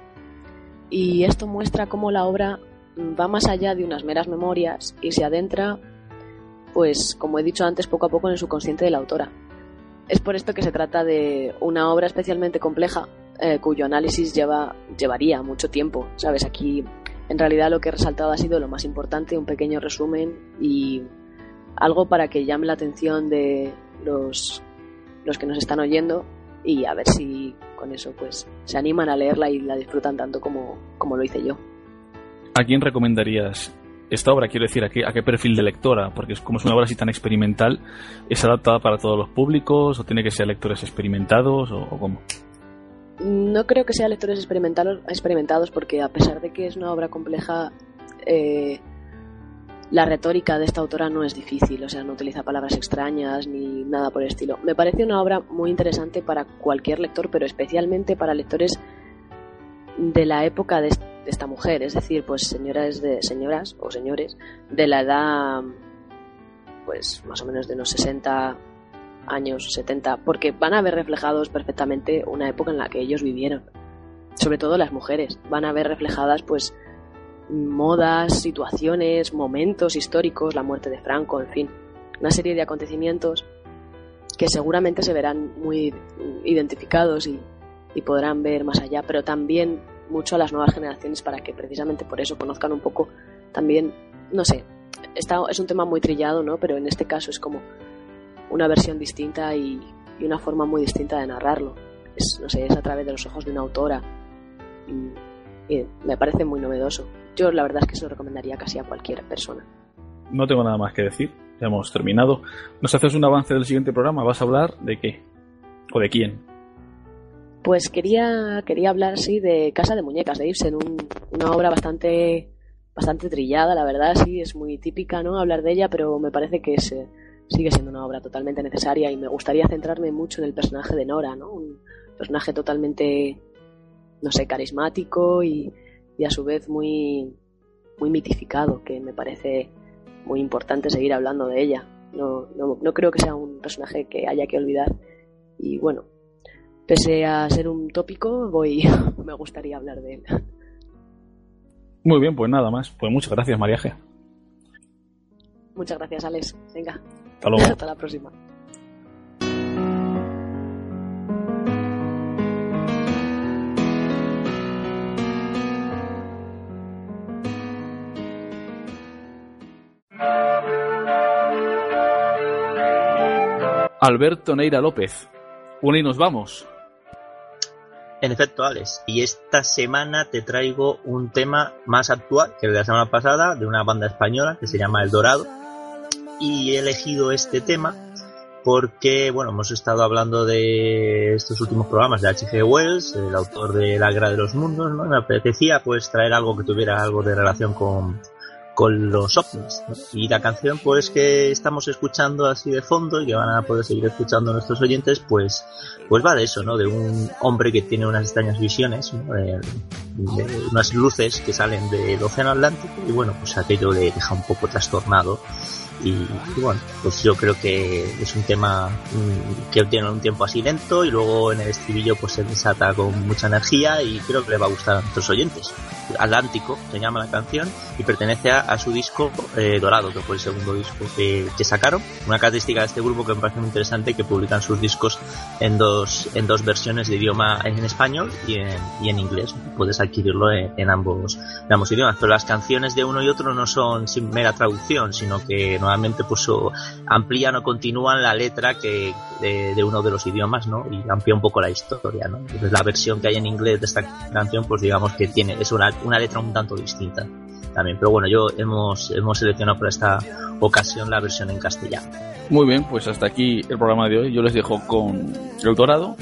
Y esto muestra cómo la obra va más allá de unas meras memorias y se adentra, pues, como he dicho antes, poco a poco en el subconsciente de la autora. Es por esto que se trata de una obra especialmente compleja, eh, cuyo análisis lleva, llevaría mucho tiempo. Sabes, aquí en realidad lo que he resaltado ha sido lo más importante, un pequeño resumen y algo para que llame la atención de los, los que nos están oyendo y a ver si con eso pues se animan a leerla y la disfrutan tanto como, como lo hice yo. ¿A quién recomendarías esta obra? Quiero decir, ¿a qué, a qué perfil de lectora? Porque como es una obra así tan experimental, ¿es adaptada para todos los públicos o tiene que ser lectores experimentados o cómo? No creo que sea lectores experimentados, experimentados porque a pesar de que es una obra compleja, eh, la retórica de esta autora no es difícil, o sea, no utiliza palabras extrañas ni nada por el estilo. Me parece una obra muy interesante para cualquier lector, pero especialmente para lectores de la época de esta mujer, es decir, pues señoras de señoras o señores de la edad pues más o menos de unos 60 años, 70, porque van a ver reflejados perfectamente una época en la que ellos vivieron. Sobre todo las mujeres, van a ver reflejadas pues modas, situaciones, momentos históricos, la muerte de Franco, en fin, una serie de acontecimientos que seguramente se verán muy identificados y, y podrán ver más allá, pero también mucho a las nuevas generaciones para que precisamente por eso conozcan un poco también, no sé, está, es un tema muy trillado, ¿no? Pero en este caso es como una versión distinta y, y una forma muy distinta de narrarlo. Es, no sé, es a través de los ojos de una autora y, y me parece muy novedoso. Yo la verdad es que se lo recomendaría casi a cualquier persona. No tengo nada más que decir, ya hemos terminado. ¿Nos haces un avance del siguiente programa? ¿Vas a hablar de qué? ¿O de quién? Pues quería, quería hablar, sí, de Casa de Muñecas, de Ibsen, un- una obra bastante, bastante trillada, la verdad, sí, es muy típica, ¿no? Hablar de ella, pero me parece que es, eh, sigue siendo una obra totalmente necesaria y me gustaría centrarme mucho en el personaje de Nora, ¿no? Un personaje totalmente, no sé, carismático y, y a su vez muy, muy mitificado, que me parece muy importante seguir hablando de ella. No, no, no creo que sea un personaje que haya que olvidar. Y bueno, pese a ser un tópico, voy, me gustaría hablar de él. Muy bien, pues nada más. Pues muchas gracias, Mariaje. Muchas gracias, Alex. Venga. Hasta luego. Hasta la próxima. Alberto Neira López. Bueno, y nos vamos. En efecto, Alex, y esta semana te traigo un tema más actual que el de la semana pasada, de una banda española que se llama El Dorado. Y he elegido este tema porque, bueno, hemos estado hablando de estos últimos programas de H.G. Wells, el autor de La Guerra de los Mundos, ¿no? Me apetecía pues traer algo que tuviera algo de relación con, con los ovnis. ¿no? Y la canción pues que estamos escuchando así de fondo y que van a poder seguir escuchando nuestros oyentes, pues, pues va de eso, ¿no? De un hombre que tiene unas extrañas visiones, ¿no? de, de unas luces que salen del océano Atlántico y bueno, pues aquello le deja un poco trastornado Y, bueno, pues yo creo que es un tema mm, que tiene un tiempo así lento y luego en el estribillo pues se desata con mucha energía y creo que le va a gustar a nuestros oyentes. Atlántico se llama la canción y pertenece a, su disco eh, Dorado, que fue el segundo disco que, sacaron. Una característica de este grupo que me parece muy interesante que publican sus discos en dos, en dos versiones de idioma en español y en, y en inglés. Puedes adquirirlo en, ambos, en ambos idiomas, pero las canciones de uno y otro no son sin mera traducción, sino que nuevamente pues amplían o continúan la letra que de, uno de los idiomas, ¿no? Y amplía un poco la historia, ¿no? Entonces la versión que hay en inglés de esta canción, pues digamos que tiene, es una una letra un tanto distinta también. Pero bueno, yo hemos, hemos seleccionado por esta ocasión la versión en castellano. Muy bien, pues hasta aquí el programa de hoy. Yo les dejo con El Dorado.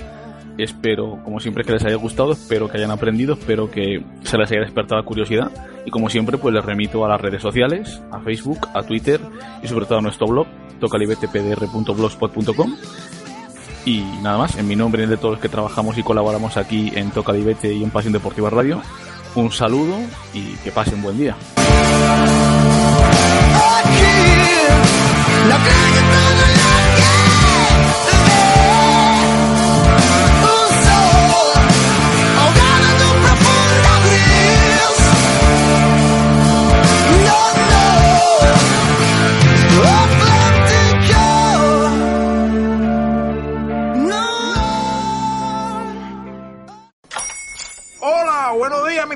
Espero, como siempre, que les haya gustado, espero que hayan aprendido, espero que se les haya despertado la curiosidad. Y como siempre, pues les remito a las redes sociales, a Facebook, a Twitter y sobre todo a nuestro blog, tocalibetepdr.blogspot.com. Y nada más, en mi nombre y de todos los que trabajamos y colaboramos aquí en Tocalibete y en Pasión Deportiva Radio, un saludo y que pasen buen día.